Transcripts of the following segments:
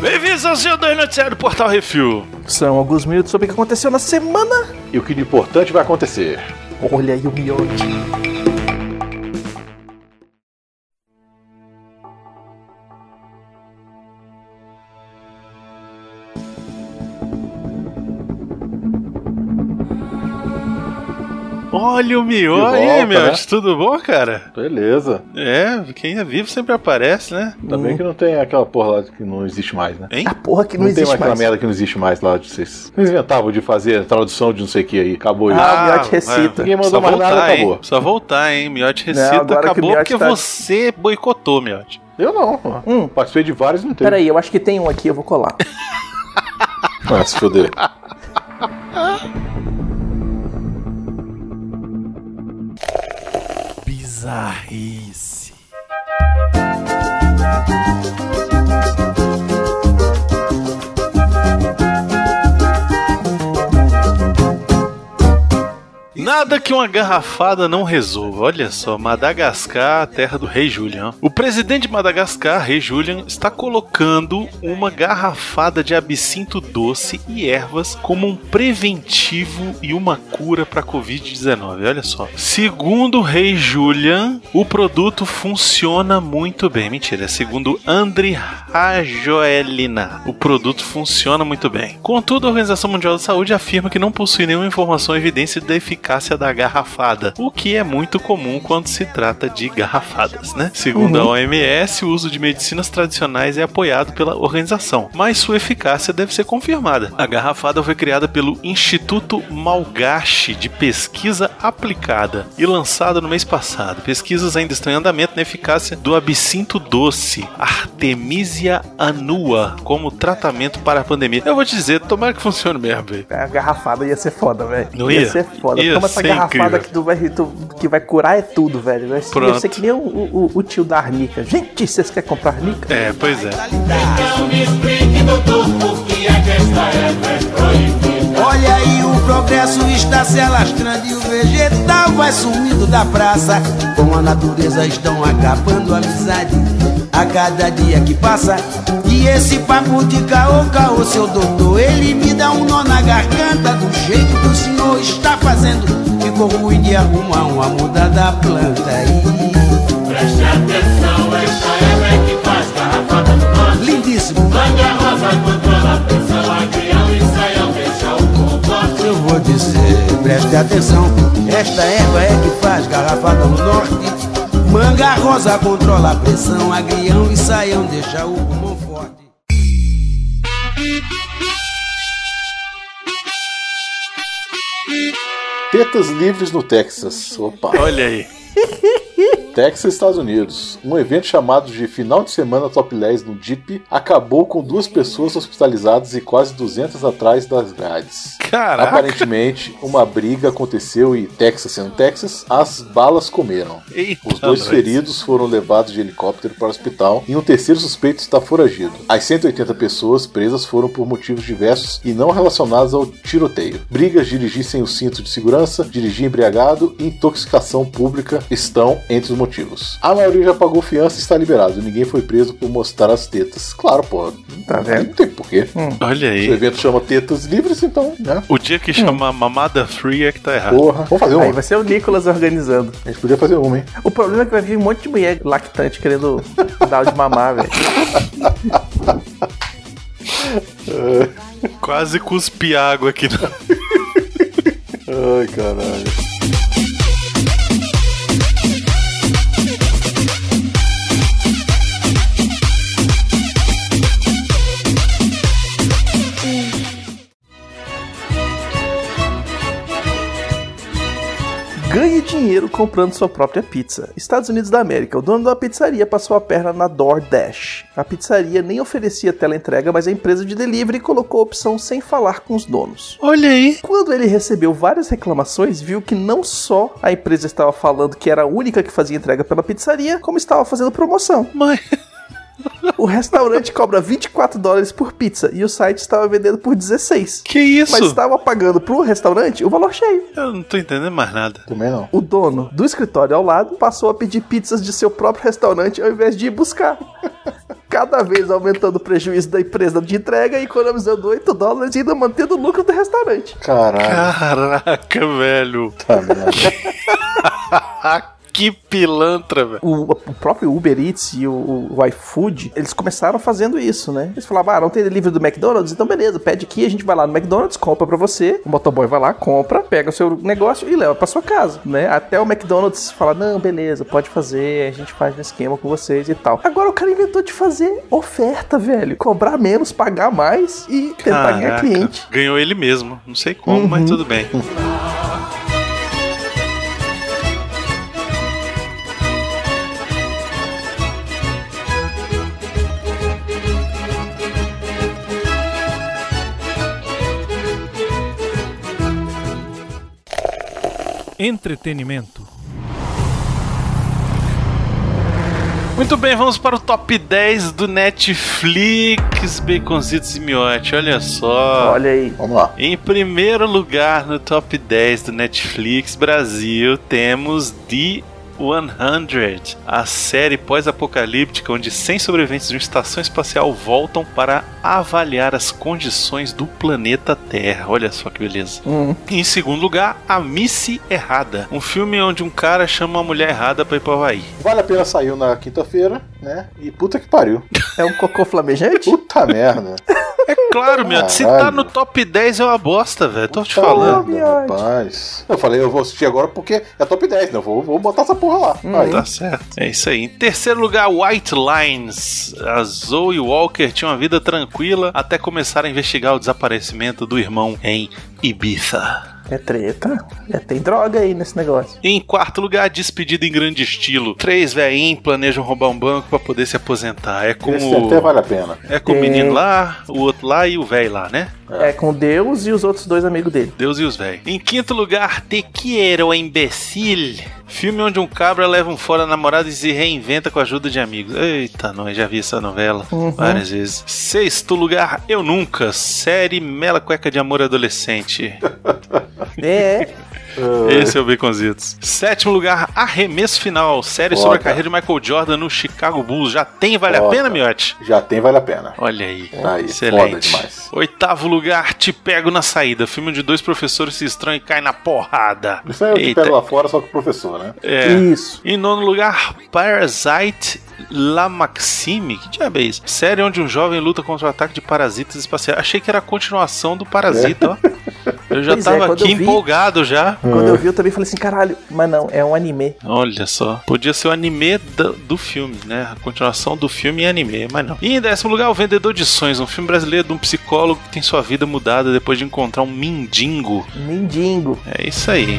Bem-vindos ao seu dois noticiário do Portal Refil. São alguns minutos sobre o que aconteceu na semana. E o que de importante vai acontecer? Olha aí o miote. Olha o Mio aí, meu. né? Tudo bom, cara? Beleza. É, quem é vivo sempre aparece, né? Ainda bem que não tem aquela porra lá que não existe mais, né? Hein? A porra que não, Não, tem existe mais aquela mais. merda que não existe mais lá de vocês. Vocês inventavam de fazer tradução de não sei o que aí. Acabou isso. Ah, o Miote recita. Ninguém mandou Só mais voltar, nada, hein? acabou. Só voltar, hein? Miote Não, recita, agora que o acabou porque tá- você boicotou, Miote. Eu não. Hum. Participei de vários e não teve. Peraí, eu acho que tem um aqui, eu vou colar. Ah, se foder. Bizarrice. Nada que uma garrafada não resolva. Olha só, Madagascar, terra do rei Julian. O presidente de Madagascar, rei Julian, está colocando uma garrafada de absinto doce e ervas como um preventivo e uma cura para a Covid-19. Olha só. Segundo o rei Julian, o produto funciona muito bem. Mentira, é segundo Andri Rajoelina. O produto funciona muito bem. Contudo, a Organização Mundial da Saúde afirma que não possui nenhuma informação ou evidência da eficácia da garrafada, o que é muito comum quando se trata de garrafadas, né? Segundo a OMS, o uso de medicinas tradicionais é apoiado pela organização, mas sua eficácia deve ser confirmada. A garrafada foi criada pelo Instituto Malgache de Pesquisa Aplicada e lançada no mês passado. Pesquisas ainda estão em andamento na eficácia do absinto doce, Artemisia annua, como tratamento para a pandemia. Eu vou te dizer, tomara que funcione mesmo, velho. A garrafada ia ser foda, velho. Não ia? ser foda. Ia Toma essa ser garrafada que, tu vai, tu- que vai curar é tudo, velho. Vai ser, Pronto. ser que nem o, o- o tio da Arnica. Gente, vocês querem comprar Arnica? É, pois é. Olha aí, o progresso está se alastrando e o vegetal vai sumindo da praça. Com a natureza estão acabando a amizade a cada dia que passa. E esse papo de caô, caô, seu doutor, ele me dá um nó na garganta do jeito que o senhor está fazendo. Ficou ruim de arrumar uma muda da planta aí. Preste atenção, esta é que faz garrafada no norte. Lindíssimo. Manga rosa controla a pressão, agrião e saião deixa o composto. Eu vou dizer, preste atenção, esta erva é que faz garrafada no norte. Manga rosa controla a pressão, agrião e saião deixa o pulmão forte. Tetas livres no Texas. Opa. Olha aí. Texas, Estados Unidos. Um evento chamado de Final de Semana Topless no Jeep acabou com duas pessoas hospitalizadas e quase 200 atrás das grades. Caraca. Aparentemente, uma briga aconteceu e, Texas sendo Texas, as balas comeram. Eita, Os dois nós. feridos foram levados de helicóptero para o hospital e um terceiro suspeito está foragido. As 180 pessoas presas foram por motivos diversos e não relacionados ao tiroteio. Brigas, dirigir sem o cinto de segurança, dirigir embriagado e intoxicação pública estão entre os motivos. A maioria já pagou fiança e está liberado. Ninguém foi preso por mostrar as tetas. Claro, pô. Tá vendo? Não tem porquê. Olha Se o aí. evento chama Tetas Livres, então, né? O dia que chama mamada free é que tá errado. Porra. Vamos fazer Aí uma. vai ser o Nicolas organizando. A gente podia fazer uma, hein? O problema é que vai vir um monte de mulher lactante querendo dar o de mamar, velho. Quase cuspi água aqui. Ai, caralho. Dinheiro comprando sua própria pizza. Estados Unidos da América. O dono da pizzaria passou a perna na DoorDash. A pizzaria nem oferecia teleentrega, mas a empresa de delivery colocou a opção sem falar com os donos. Olha aí. Quando ele recebeu várias reclamações, viu que não só a empresa estava falando que era a única que fazia entrega pela pizzaria, como estava fazendo promoção. Mas. O restaurante cobra 24 dólares por pizza e o site estava vendendo por 16. Que isso? Mas estava pagando pro restaurante o valor cheio. Eu não tô entendendo mais nada. Também não. O dono do escritório ao lado passou a pedir pizzas de seu próprio restaurante ao invés de ir buscar. Cada vez aumentando o prejuízo da empresa de entrega e economizando 8 dólares e ainda mantendo o lucro do restaurante. Caralho. Caraca, velho. Tá merda. que pilantra, velho. O, o próprio Uber Eats e o, o iFood, eles começaram fazendo isso, né? Eles falavam, ah, não tem delivery do McDonald's? Então beleza, pede aqui, a gente vai lá no McDonald's, compra pra você, o motoboy vai lá, compra, pega o seu negócio e leva pra sua casa, né? Até o McDonald's fala, não, beleza, pode fazer, a gente faz um esquema com vocês e tal. Agora o cara inventou de fazer oferta, velho. Cobrar menos, pagar mais e tentar ganhar Caraca, cliente. Ganhou ele mesmo. Não sei como, mas tudo bem. Entretenimento. Muito bem, vamos para o top 10 do Netflix, Baconzitos e Miote. Olha só. Olha aí. Vamos lá. Em primeiro lugar no top 10 do Netflix Brasil, temos The 100, a série pós-apocalíptica onde 100 sobreviventes de uma estação espacial voltam para avaliar as condições do planeta Terra. Olha só que beleza. Hum. Em segundo lugar, A Missy Errada, um filme onde um cara chama uma mulher errada para ir para Havaí. Vale a pena saiu na quinta-feira, né? E puta que pariu. É um cocô flamejante? Puta merda. Claro, meu, se Caralho. tá no top 10 é uma bosta, velho. Tô te falando. rapaz. Eu falei, eu vou assistir agora porque é top 10, né? Eu vou, vou botar essa porra lá. Aí. Tá certo. É isso aí. Em terceiro lugar, White Lines. A Zoe Walker tinha uma vida tranquila até começar a investigar o desaparecimento do irmão em Ibiza. É treta. É, tem droga aí nesse negócio. Em quarto lugar, Despedida em Grande Estilo. Três velhinhos planejam roubar um banco pra poder se aposentar. É com Esse o... até vale a pena. É com o menino lá, o outro lá e o velho lá, né? É com Deus e os outros dois amigos dele. Deus e os velhos. Em quinto lugar, Te Quiero, Imbecil. Filme onde um cabra leva um fora namorado e se reinventa com a ajuda de amigos. Eita, nós já vi essa novela várias vezes. Sexto lugar, Eu Nunca. Série Mela Cueca de Amor Adolescente. É, Esse é o Baconzitos. Sétimo lugar, Arremesso Final. Série sobre a carreira de Michael Jordan no Chicago Bulls. Já tem, vale a pena, Miotti? Já tem, vale a pena. Olha aí. Aí, Excelente. Oitavo lugar, Te Pego na Saída. Filme onde dois professores se estranham e caem na porrada. Isso aí eu te Eita. pego lá fora, só com o professor, né? É. isso. Em nono lugar, Parasite La Maxime. Que diabo é isso? Série onde um jovem luta contra o ataque de parasitas espaciais. Achei que era a continuação do Parasita, ó. Eu já Pois é, tava quando aqui vi- empolgado já. Quando eu vi, eu também falei assim, caralho, mas não, é um anime. Olha só. Podia ser o anime do, do filme, né? A continuação do filme em anime, mas não. E em décimo lugar, O Vendedor de Sonhos, um filme brasileiro de um psicólogo que tem sua vida mudada depois de encontrar um mendigo. Mindingo. É isso aí.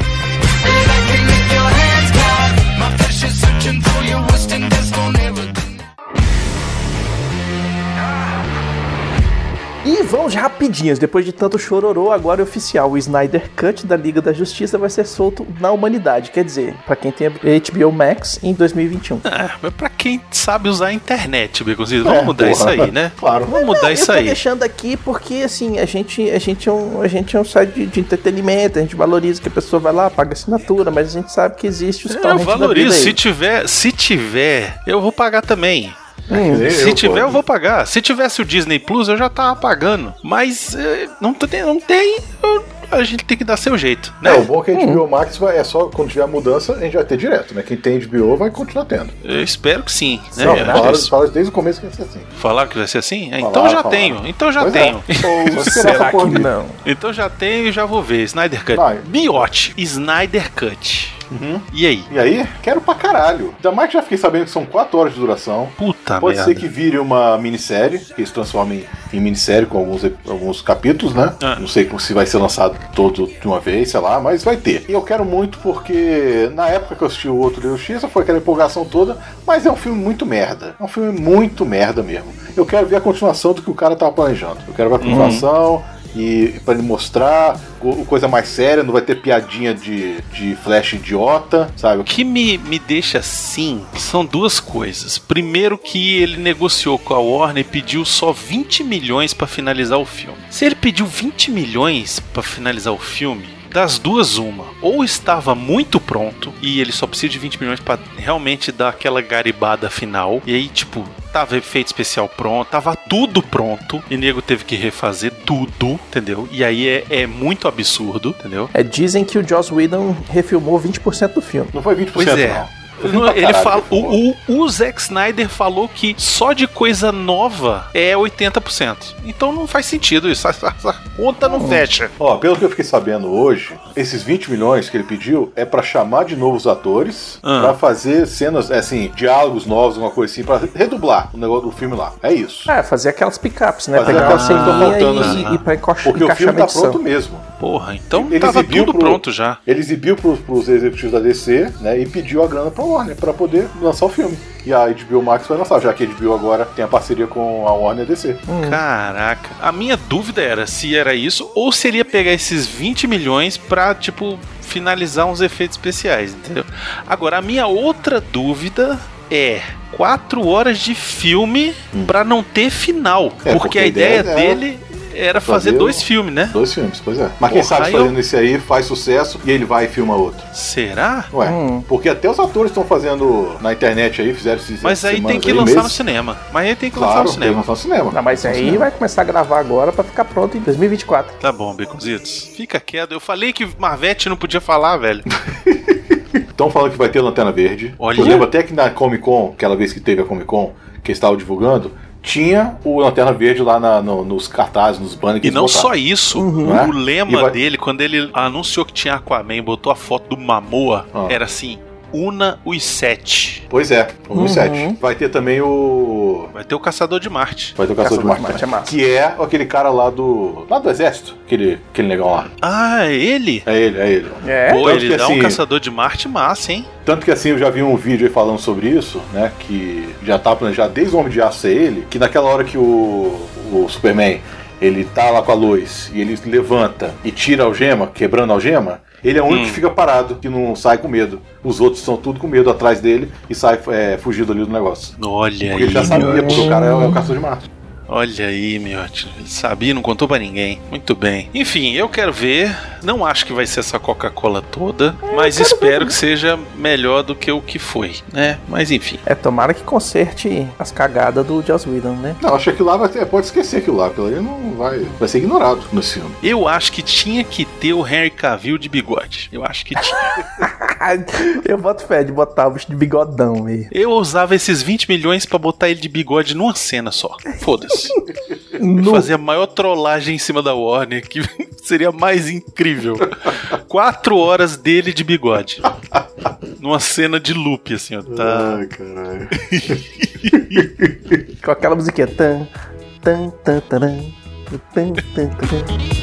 E vamos rapidinhos, depois de tanto chororô, agora é oficial. O Snyder Cut da Liga da Justiça vai ser solto na humanidade. Quer dizer, pra quem tem HBO Max em 2021. É, mas pra quem sabe usar a internet, Beconzitos, vamos É, mudar porra. isso aí, né? Claro. Vamos mudar isso eu tô aí. deixando aqui porque, assim, a gente, a gente, é, um, a gente é um site de, de entretenimento, a gente valoriza que a pessoa vai lá, paga assinatura, mas a gente sabe que existe os Eu valorizo. aí. Se tiver, se tiver, eu vou pagar também. Nem Se eu, tiver, eu vou pagar. Se tivesse o Disney Plus, eu já tava pagando. Mas eh, não, tem- não tem. eu- a gente tem que dar seu jeito, né? É, o bom é que a HBO Max vai, é só quando tiver a mudança, a gente vai ter direto, né? Quem tem HBO vai continuar tendo. Eu espero que sim. Né? Não, Eu fala, fala desde o começo que vai ser assim. Falar que vai ser assim? É, então Falaram, já falaram. tenho. Então já Pois é. tenho. Só esperar Será que não? Então já tenho e já vou ver. Snyder Cut. Vai. Miote. Snyder Cut. E aí? E aí, quero pra caralho. Ainda mais que já fiquei sabendo que são 4 horas de duração. Puta Pode merda. ser que vire uma minissérie, que eles transformem em minissérie com alguns, alguns capítulos, né? Ah. Não sei se vai ser lançado todo de uma vez, sei lá, mas vai ter. E eu quero muito porque na época que eu assisti o outro Deus X, foi aquela empolgação toda, mas é um filme muito merda. É um filme muito merda mesmo. Eu quero ver a continuação do que o cara tava planejando. Eu quero ver a continuação. E pra ele mostrar co- coisa mais séria, não vai ter piadinha de, de flash idiota, sabe? O que me, me deixa assim são duas coisas. Primeiro que ele negociou com a Warner e pediu só 20 milhões pra finalizar o filme. Se ele pediu 20 milhões pra finalizar o filme, das duas uma, ou estava muito pronto e ele só precisa de 20 milhões pra realmente dar aquela garibada final. E aí, tipo, tava efeito especial pronto, tava tudo pronto e nego teve que refazer tudo, entendeu? E aí é, é muito absurdo, entendeu? É, dizem que o Joss Whedon refilmou 20% do filme. Não foi 20%, Pois é. não. Foi 20 No- pra Ele caralho, fala, o, o, o Zack Snyder falou que só de coisa nova é 80%. Então não faz sentido isso. Essa, essa conta não fecha. Ó, pelo que eu fiquei sabendo hoje, esses 20 milhões que ele pediu é pra chamar de novo os atores, Ah. pra fazer cenas, é, assim, diálogos novos, alguma coisa assim, pra redublar o negócio do filme lá. É isso. É, fazer aquelas picapes, né? Fazer Pegar aquelas cenas faltando, e, né? e pra encox- Porque o filme tá pronto mesmo. Porra, então Ele tava exibiu tudo pro- pronto já. Ele exibiu pros, pros executivos da DC, né, e pediu a grana pra Warner pra poder lançar o filme. E a HBO Max vai lançar, já que a HBO agora tem a parceria com a Warner DC. Caraca. A minha dúvida era se era isso ou se ele ia pegar esses 20 milhões pra, tipo, finalizar uns efeitos especiais, entendeu? Agora, a minha outra dúvida é. Quatro horas de filme pra não ter final. Hum. É, porque, porque a a ideia, ideia é dele era fazer fazer dois o- filmes, né? Dois filmes, pois é. Mas quem Porra, sabe fazendo eu- esse aí faz sucesso e ele vai e filma outro. Será? Ué, Hum. porque até os atores estão fazendo na internet aí, fizeram esses Mas aí tem que aí, lançar no meses. cinema. Mas aí tem que lançar Claro, no tem que cinema. lançar no cinema. Não, mas No aí cinema. vai começar a gravar agora pra ficar pronto em 2024. Tá bom, Beconzitos. Fica quieto. Eu falei que Marvete não podia falar, velho. Estão falando que vai ter Lanterna Verde. Olha. Eu lembro até que na Comic Con, aquela vez que teve a Comic Con, que eles estavam divulgando, tinha o Lanterna Verde lá na- no- nos cartazes, nos banners. E não botaram. só isso, Não é? o lema E vai- dele, quando ele anunciou que tinha Aquaman, botou a foto do Mamoa, Ah. era assim: una os sete. Pois é, o Uhum. 7. Vai ter também o. Vai ter o Caçador de Marte. Vai ter o Caçador de Caçador de Marte. Marte é massa. que é aquele cara lá do. lá do exército. Aquele, aquele negão lá. Ah, é ele? É ele, é ele. É? Pô, ele que dá assim- um Caçador de Marte massa, hein? Tanto que assim, eu já vi um vídeo aí falando sobre isso, né? Que já tá planejado desde o Homem de Aço ser ele, que naquela hora que o, o Superman ele tá lá com a luz e ele levanta e tira a algema, quebrando a algema, ele é o único Hum. que fica parado, que não sai com medo. Os outros estão tudo com medo atrás dele e sai é, fugindo ali do negócio. Olha Porque aí, ele já sabia, porque o cara é, o caçador de Marte. Olha aí. Ele sabia e não contou pra ninguém. Muito bem. Enfim, eu quero ver. Não acho que vai ser essa Coca-Cola toda, mas espero que seja melhor do que o que foi, né? Mas enfim. É, tomara que conserte as cagadas do Joss Whedon, né? Não, acho que aquilo lá vai ter, pode esquecer aquilo lá, aquilo ali não vai, vai ser ignorado nesse filme. Eu acho que tinha que ter o Henry Cavill de bigode. Eu acho que tinha. Eu boto fé de botar o bicho de bigodão meio. Eu usava esses 20 milhões pra botar ele de bigode numa cena só. Foda-se. No- Fazer a maior trollagem em cima da Warner, que seria mais incrível. Quatro horas dele de bigode. Numa cena de loop, assim, ó. Tá. Ai, caralho. Com aquela musiquinha. Tan, tan, tan, taran, tan, tan, taran.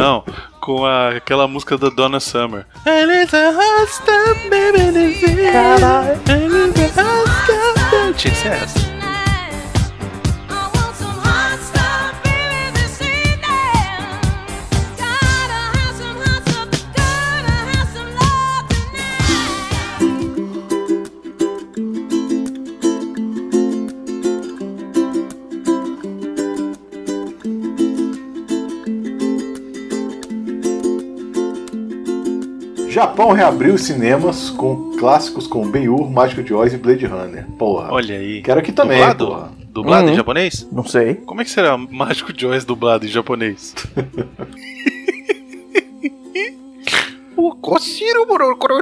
Não, com a- aquela música da Donna Summer. And it's a hot stuff, baby, this is- Caralho. And it's a hot stuff, baby. Tinha que ser essa. Japão reabriu os cinemas com clássicos como Ben-Hur, Mágico de Oz e Blade Runner. Porra. Olha aí. Quero aqui também, Dublado? porra. Dublado em Uhum. japonês? Não sei. Como é que será Mágico Joyce dublado em japonês? O Koshiro Morokoro.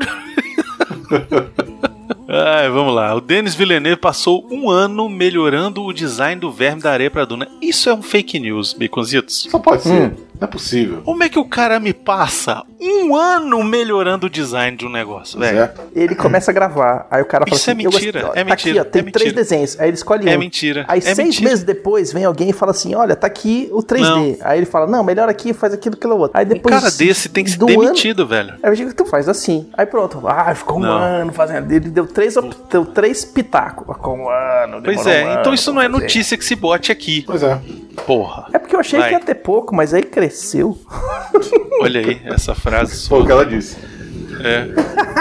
Ai, vamos lá. O Denis Villeneuve passou um ano melhorando o design do verme da areia pra Duna. Isso é um fake news, Baconzitos. Só pode ser. Hum. Não é possível. Como é que o cara me passa um ano melhorando o design de um negócio, velho? É. Ele começa a gravar, aí o cara fala Isso é assim, eu mentira, gostei, ó, é tá aqui, mentira, ó, tem é três mentira. desenhos, aí ele escolhe É um. mentira. Aí é seis mentira. meses depois vem alguém e fala assim, olha, tá aqui o 3D. Não. Aí ele fala, não, melhor aqui, faz aquilo, aquilo outro. Aí Um depois cara desse tem que ser do demitido, velho. Ano, aí eu digo, tu faz assim. Aí pronto, ah, ficou um Não. ano fazendo. Ele deu três, deu três pitacos. Ficou um ano, Pois é, um então ano isso pra não é fazer. notícia que se bote aqui. Pois é. Porra. É porque eu achei Vai. que ia ter pouco, mas aí cresceu. Olha aí, essa frase Foi o que ela disse. É.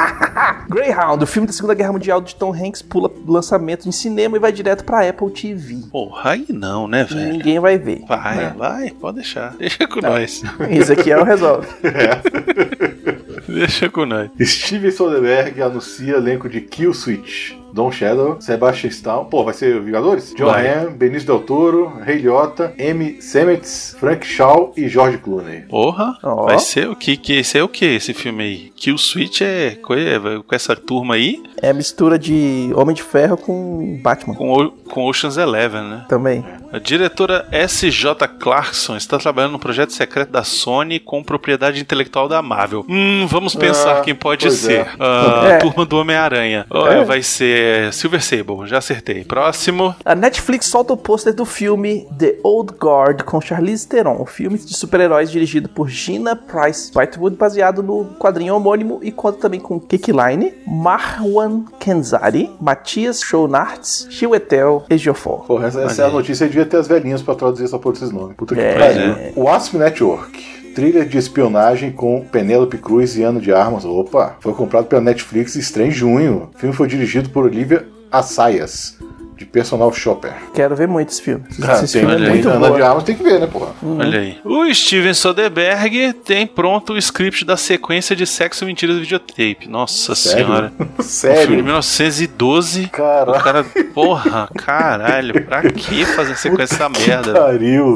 Greyhound, o filme da Segunda Guerra Mundial de Tom Hanks, pula lançamento em cinema e vai direto pra Apple TV. Porra, aí não, né, E velho? ninguém vai ver. Vai, vai, pode deixar. Deixa com nós. Isso aqui é o resolve. Deixa com nós. Steven Soderbergh anuncia elenco de Kill Switch. Don Shadow, Sebastian Stan, pô, vai ser Vingadores? John Vai. Hamm, Benício Del Toro, Ray Liotta, Amy Semmets, Frank Shaw e George Clooney. Porra, Ó. vai ser o que? que esse é o que esse filme aí? Kill Switch é é, com essa turma aí É a mistura de Homem de Ferro com Batman com, o- com Ocean's Eleven, né? também. A diretora S.J. Clarkson está trabalhando no projeto secreto da Sony com propriedade intelectual da Marvel. Hum, vamos pensar Ah, quem pode ser. é. Ah, É. Turma do Homem-Aranha. É. Vai ser Silver Sable, já acertei. Próximo. A Netflix solta o pôster do filme The Old Guard com Charlize Theron, o filme de super-heróis dirigido por Gina Price Whitewood, baseado no quadrinho homônimo e conta também com Kiki Line, Marwan Kenzari, Matias Schoenartz, Chiwetel Ejiofor. Porra, essa, essa é a notícia, devia ter as velhinhas pra traduzir essa porra desses nomes. Puta que É. pariu. O Asp Network. Trilha de espionagem com Penélope Cruz e Ano de Armas. Opa! Foi comprado pela Netflix e estreia em junho. O filme foi dirigido por Olivia Assayas, de Personal Shopper. Quero ver muito esse filme. Ah, esse tem, filme é olha aí, muito Ana bom. de Armas tem que ver, né, porra? Olha aí. O Steven Soderbergh tem pronto o script da sequência de Sexo, Mentiras e Videotape. Nossa Sério? senhora. O filme de Sério? 1912. Caraca. O cara, porra, caralho, pra que fazer sequência dessa merda? Pariu.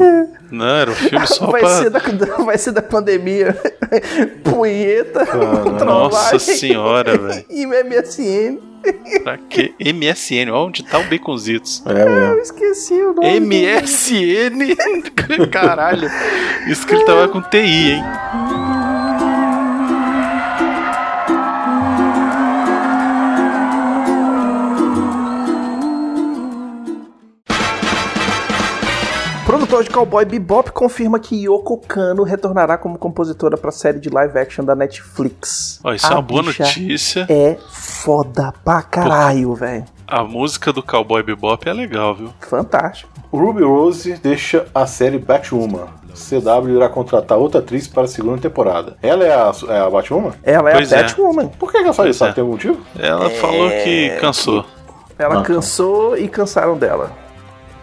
Não, era um filme só Vai pra. ser, da, vai ser da pandemia. Punheta, Nossa trollagem senhora, velho. E MSN. Pra que? MSN, ó, onde tá o Baconzitos? É Eu mesmo. esqueci o nome. MSN? Caralho. Isso que ele tava com TI, hein? Produtor de Cowboy Bebop confirma que Yoko Kano retornará como compositora pra série de live action da Netflix. Ó, isso é A uma boa notícia. É foda pra caralho, velho. A música do Cowboy Bebop é legal, viu? Fantástico. Ruby Rose deixa a série Batwoman. CW irá contratar outra atriz para a segunda temporada. Ela é a, é a Batwoman? Ela é Pois a é. Batwoman. Por que ela faz isso? é. Tem algum motivo? Ela falou que cansou. Ela Ah. cansou e cansaram dela.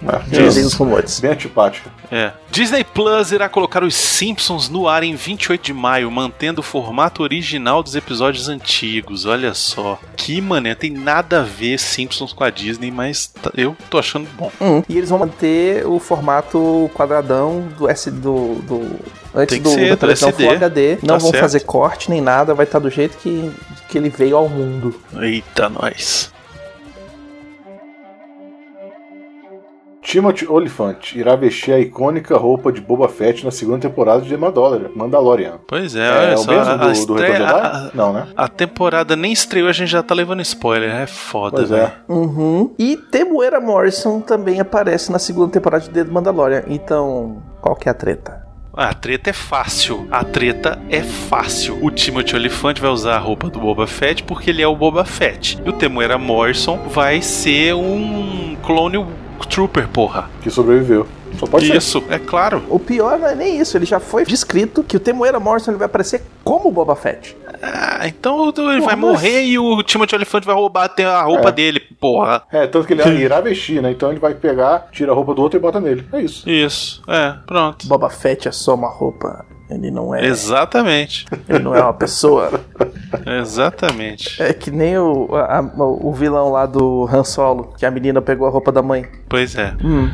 Ah, Dizem os rumores. Bem antipática. É. Disney Plus irá colocar os Simpsons no ar em 28 de maio, mantendo o formato original dos episódios antigos. Olha só. Que mané, tem nada a ver Simpsons com a Disney, mas tá- eu tô achando bom. Hum, E eles vão manter o formato quadradão do S do. do antes Tem que do, ser, da do televisão SD. Full HD. Não Tá vão certo. fazer corte nem nada, vai estar do jeito que, que ele veio ao mundo. Eita, nós. Timothy Olyphant irá vestir a icônica roupa de Boba Fett na segunda temporada de Mandalorian. Mandalorian. Pois é, É, olha o só. mesmo a, do, do estreia- Retorno a-? Não, né? a temporada nem estreou, a gente já tá levando spoiler. É foda, Pois velho. é. Uhum. E Temuera Morrison também aparece na segunda temporada de The Mandalorian. Então, qual que é a treta? Ah, A treta é fácil. A treta é fácil. O Timothy Olyphant vai usar a roupa do Boba Fett porque ele é o Boba Fett. E o Temuera Morrison vai ser um clone Trooper, porra. Que sobreviveu. Só pode ser. Isso, é claro. O pior não é nem isso, ele já foi descrito que o Temuera Morrison ele vai aparecer como Boba Fett. Ah, então ele vai mas- morrer e o Timothy Olyphant vai roubar até a roupa É. dele, porra. É, tanto que ele irá vestir, né? Então ele vai pegar, tira a roupa do outro e bota nele. É isso. Isso, é, pronto. Boba Fett é só uma roupa, ele não é, Exatamente. ele não é uma pessoa. Exatamente. É que nem o, a- o vilão lá do Han Solo, que a menina pegou a roupa da mãe. Pois é. Hum.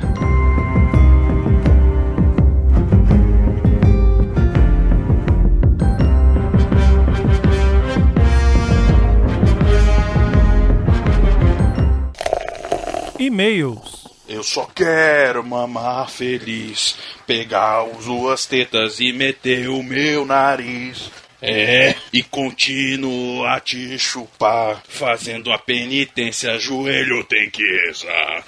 E-mails. Eu só quero mamar feliz, pegar as suas tetas e meter o meu nariz. É, e continuar a te chupar, fazendo a penitência, joelho tem que rezar.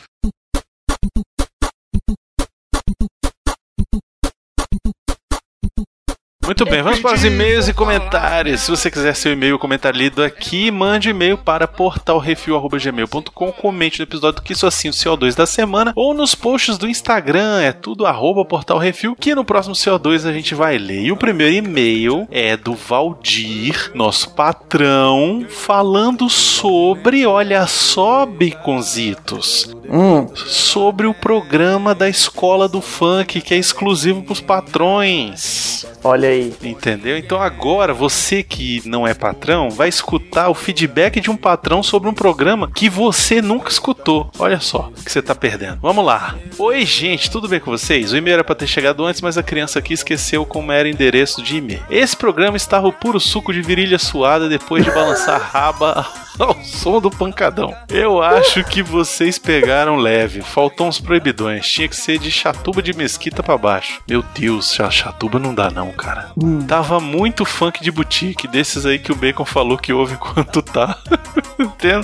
Muito bem, vamos para os e-mails e comentários. Se você quiser seu e-mail comentar lido aqui, mande e-mail para portalrefil.gmail.com, comente no episódio que isso assim o CO2 da semana, ou nos posts do Instagram, é tudo arroba portalrefil, que no próximo CO2 a gente vai ler. E o primeiro e-mail é do Valdir, nosso patrão, falando sobre, olha só, baconzitos, Hum, sobre o programa da Escola do Funk, que é exclusivo para os patrões. olha aí. Entendeu? Então agora você que não é patrão vai escutar o feedback de um patrão sobre um programa que você nunca escutou. Olha só o que você tá perdendo. Vamos lá. Oi, gente, tudo bem com vocês? O e-mail era pra ter chegado antes, mas a criança aqui esqueceu como era o endereço de e-mail. Esse programa estava o puro suco de virilha suada depois de balançar raba ao som do pancadão. Eu acho que vocês pegaram leve. Faltou uns proibidões. Tinha que ser de chatuba de mesquita pra baixo. Meu Deus, cha- chatuba não dá não, cara. Tava muito funk de boutique, desses aí que o Bacon falou que ouve enquanto tá.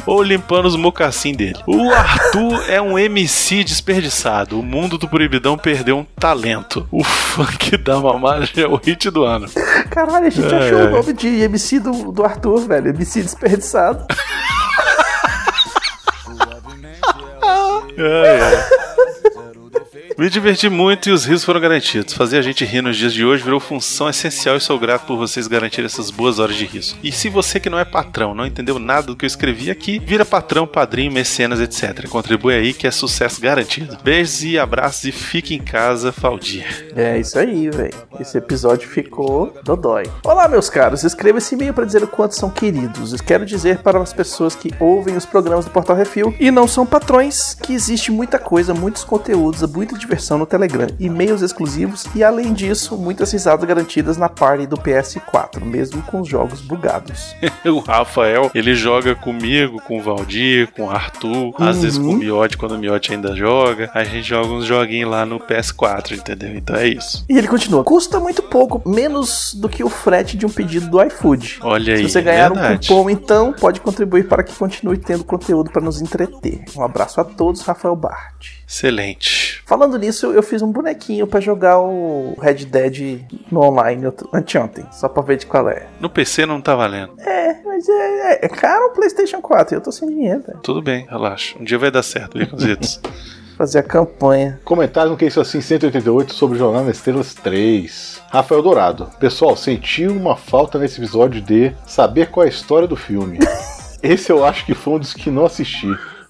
Ou limpando os mocassim dele. O Arthur é um MC desperdiçado. O mundo do proibidão perdeu um talento. O funk da mamagem é o hit do ano. Caralho, a gente É, achou é. o nome de MC do, do Arthur, velho. MC desperdiçado. Ai, ai. Me diverti muito e os risos foram garantidos. Fazer a gente rir nos dias de hoje virou função essencial e sou grato por vocês garantirem essas boas horas de riso. E se você que não é patrão, não entendeu nada do que eu escrevi aqui, vira patrão, padrinho, mecenas, etc. Contribui aí que é sucesso garantido. Beijos e abraços e fique em casa, Faldir. É isso aí, velho. Esse episódio ficou dodói. Olá, meus caros. Escreva esse e-mail para dizer o quanto são queridos. Eu quero dizer para as pessoas que ouvem os programas do Portal Refil e não são patrões que existe muita coisa, muitos conteúdos, muita diversão no Telegram, e-mails exclusivos e, além disso, muitas risadas garantidas na party do PS4, mesmo com os jogos bugados. O Rafael, ele joga comigo, com o Valdir, com o Arthur, às Uhum. vezes com o Miote, quando o Miote ainda joga. A gente joga uns joguinhos lá no PS4, entendeu? Então é isso. E ele continua: custa muito pouco, menos do que o frete de um pedido do iFood. Olha aí. Se você ganhar um verdade. cupom, então, pode contribuir para que continue tendo conteúdo para nos entreter. Um abraço a todos, Rafael Bart. Excelente. Falando nisso, eu fiz um bonequinho pra jogar o Red Dead no online anteontem, só pra ver de qual é. No PC não tá valendo. É, mas é, é, é caro o PlayStation 4 e eu tô sem dinheiro, velho. Tudo bem, relaxa. Um dia vai dar certo, Baconzitos. Fazer a campanha. Comentário no que é isso assim 188 sobre Jornal nas Estrelas 3. Rafael Dourado. Pessoal, senti uma falta nesse episódio de saber qual é a história do filme. Esse eu acho que foi um dos que não assisti.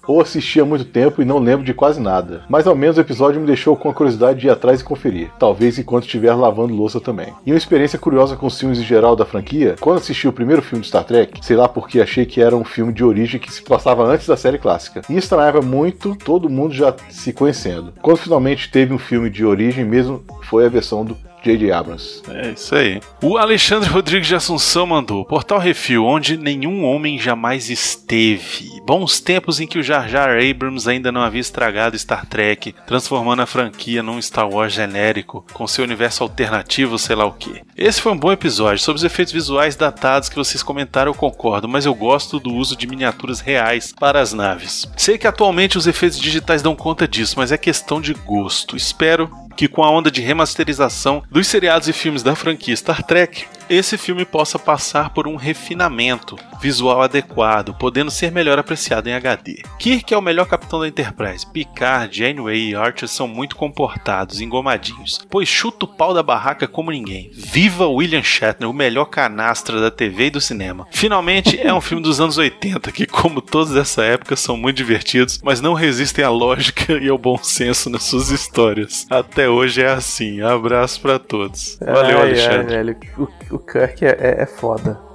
Ou assisti há muito tempo e não lembro de quase nada. Mas ao menos o episódio me deixou com a curiosidade de ir atrás e conferir. Talvez enquanto estiver lavando louça também. E uma experiência curiosa com os filmes em geral da franquia, quando assisti o primeiro filme de Star Trek, sei lá porque achei que era um filme de origem que se passava antes da série clássica. E estranhava muito todo mundo já se conhecendo. Quando finalmente teve um filme de origem mesmo, foi a versão do J.J. Abrams. É isso aí. O Alexandre Rodrigues de Assunção mandou: Portal Refil, onde nenhum homem jamais esteve. Bons tempos em que o Jar Jar Abrams ainda não havia estragado Star Trek, transformando a franquia num Star Wars genérico, com seu universo alternativo, sei lá o que. Esse foi um bom episódio. Sobre os efeitos visuais datados que vocês comentaram, eu concordo, mas eu gosto do uso de miniaturas reais para as naves. Sei que atualmente os efeitos digitais dão conta disso, mas é questão de gosto. Espero que com a onda de remasterização dos seriados e filmes da franquia Star Trek, esse filme possa passar por um refinamento visual adequado, podendo ser melhor apreciado em HD. Kirk é o melhor capitão da Enterprise. Picard, Janeway e Archer são muito comportados, engomadinhos, pois chuta o pau da barraca como ninguém. Viva William Shatner, o melhor canastra da TV e do cinema. Finalmente, é um filme dos anos 80 que, como todos dessa época, são muito divertidos, mas não resistem à lógica e ao bom senso nas suas histórias. Até hoje é assim. Abraço pra todos. Valeu, Ai, ai, Alexandre. velho. O, o Kirk é, é- é foda.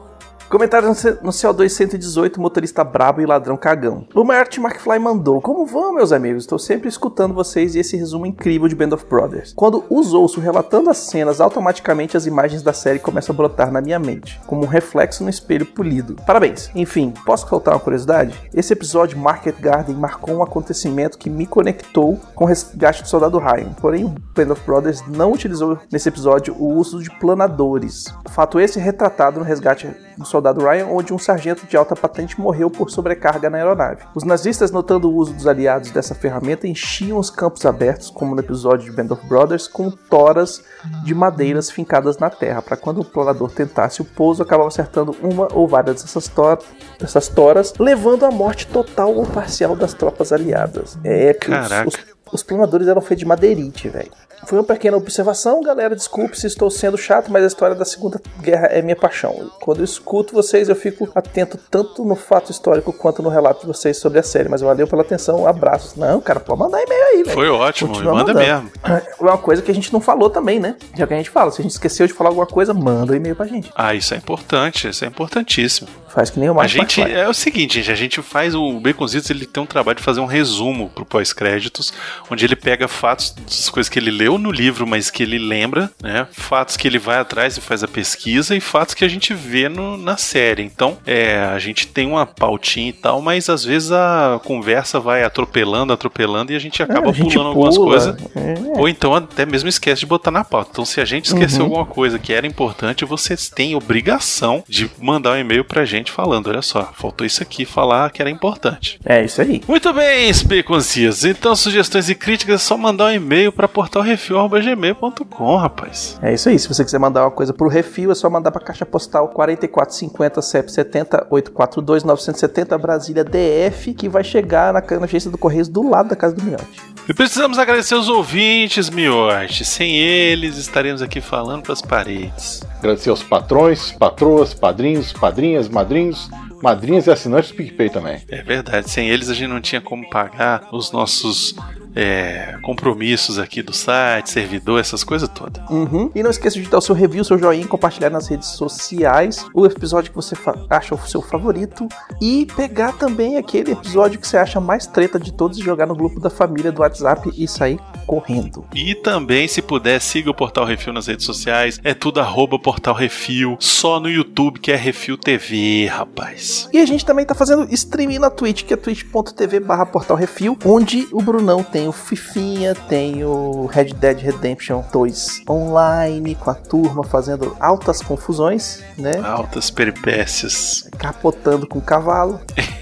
Comentário no C- no CO2 118, motorista brabo e ladrão cagão. O Marty McFly mandou: Como vão, meus amigos? Estou sempre escutando vocês e esse resumo incrível de Band of Brothers. Quando uso ouço relatando as cenas, automaticamente as imagens da série começam a brotar na minha mente, como um reflexo no espelho polido. Parabéns. Enfim, posso soltar uma curiosidade? Esse episódio Market Garden marcou um acontecimento que me conectou com o resgate do soldado Ryan. Porém, o Band of Brothers não utilizou nesse episódio o uso de planadores. Fato esse retratado no resgate do soldado Ryan, onde um sargento de alta patente morreu por sobrecarga na aeronave. Os nazistas, notando o uso dos aliados dessa ferramenta, enchiam os campos abertos, como no episódio de Band of Brothers, com toras de madeiras fincadas na terra, para quando o planador tentasse o pouso, acabava acertando uma ou várias dessas, tor dessas toras, levando à morte total ou parcial das tropas aliadas. É, que os- os, os planadores eram feitos de madeirite, velho. Foi uma pequena observação, galera. Desculpe se estou sendo chato, mas a história da Segunda Guerra é minha paixão. Quando eu escuto vocês, eu fico atento tanto no fato histórico quanto no relato de vocês sobre a série. Mas valeu pela atenção, abraços. Não, cara, pode mandar e-mail aí, velho. Foi ótimo, Continua manda mandando. mesmo. É uma coisa que a gente não falou também, né? Já que a gente fala, se a gente esqueceu de falar alguma coisa, manda um e-mail pra gente. Ah, isso é importante, isso é importantíssimo. Faz que nem o A Mark gente é o seguinte, gente, a gente faz o Baconzitos, ele tem um trabalho de fazer um resumo pro pós-créditos, onde ele pega fatos das coisas que ele leu no livro, mas que ele lembra, né? Fatos que ele vai atrás e faz a pesquisa e fatos que a gente vê no- na série. Então, é, a gente tem uma pautinha e tal, mas às vezes a conversa vai atropelando, atropelando e a gente acaba É, a gente pulando algumas pula. coisas. É. Ou então até mesmo esquece de botar na pauta. Então, se a gente esqueceu Uhum. alguma coisa que era importante, vocês têm obrigação de mandar um e-mail pra gente falando: olha só, faltou isso aqui falar que era importante. É isso aí. Muito bem, Speconcias. Então, sugestões e críticas é só mandar um e-mail pra portalrefil.gmail.com, rapaz. É isso aí. Se você quiser mandar uma coisa pro refil, é só mandar pra caixa postal 4450 CEP 70 842 970 Brasília DF, que vai chegar na, na agência do Correios do lado da casa do Miote. E precisamos agradecer os ouvintes, Miote. Sem eles, estaremos aqui falando pras paredes. Agradecer aos patrões, patroas, padrinhos, padrinhas, madrinhos, madrinhas e assinantes do PicPay também. É verdade, sem eles a gente não tinha como pagar os nossos é, compromissos aqui do site, servidor, essas coisas todas. Uhum. E não esqueça de dar o seu review, seu joinha, compartilhar nas redes sociais o episódio que você acha o seu favorito e pegar também aquele episódio que você acha mais treta de todos e jogar no grupo da família do WhatsApp e sair correndo. E também, se puder, siga o Portal Refil nas redes sociais. É tudo arroba Portal Refil. Só no YouTube que é Refil TV, rapaz. E a gente também tá fazendo streaming na Twitch, que é twitch.tv barra portal refil, onde o Brunão tem o Fifinha, tem o Red Dead Redemption 2 online, com a turma fazendo altas confusões, né? Altas peripécias. Capotando com o cavalo.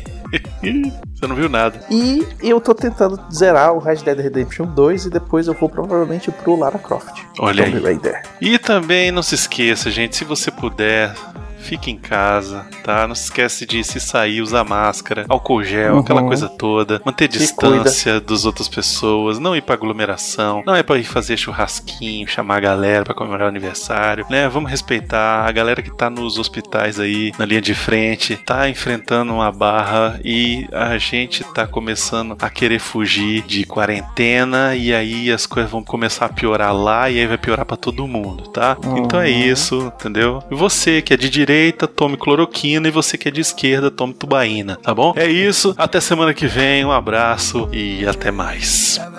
Você não viu nada. E eu tô tentando zerar o Red Dead Redemption 2 e depois eu vou provavelmente pro Lara Croft. Olha Tomb aí. Raider. E também não se esqueça, gente, se você puder, fique em casa, tá? Não se esquece de se sair, usar máscara, álcool gel, Uhum. aquela coisa toda, manter Se distância das outras pessoas, não ir pra aglomeração, não é pra ir fazer churrasquinho, chamar a galera pra comemorar o aniversário, né? Vamos respeitar a galera que tá nos hospitais aí, na linha de frente, tá enfrentando uma barra e a gente tá começando a querer fugir de quarentena e aí as coisas vão começar a piorar lá e aí vai piorar pra todo mundo, tá? Então é Uhum. isso, entendeu? E você que é de direita, tome cloroquina e você que é de esquerda, tome tubaína, tá bom? É isso, até semana que vem, um abraço e até mais. É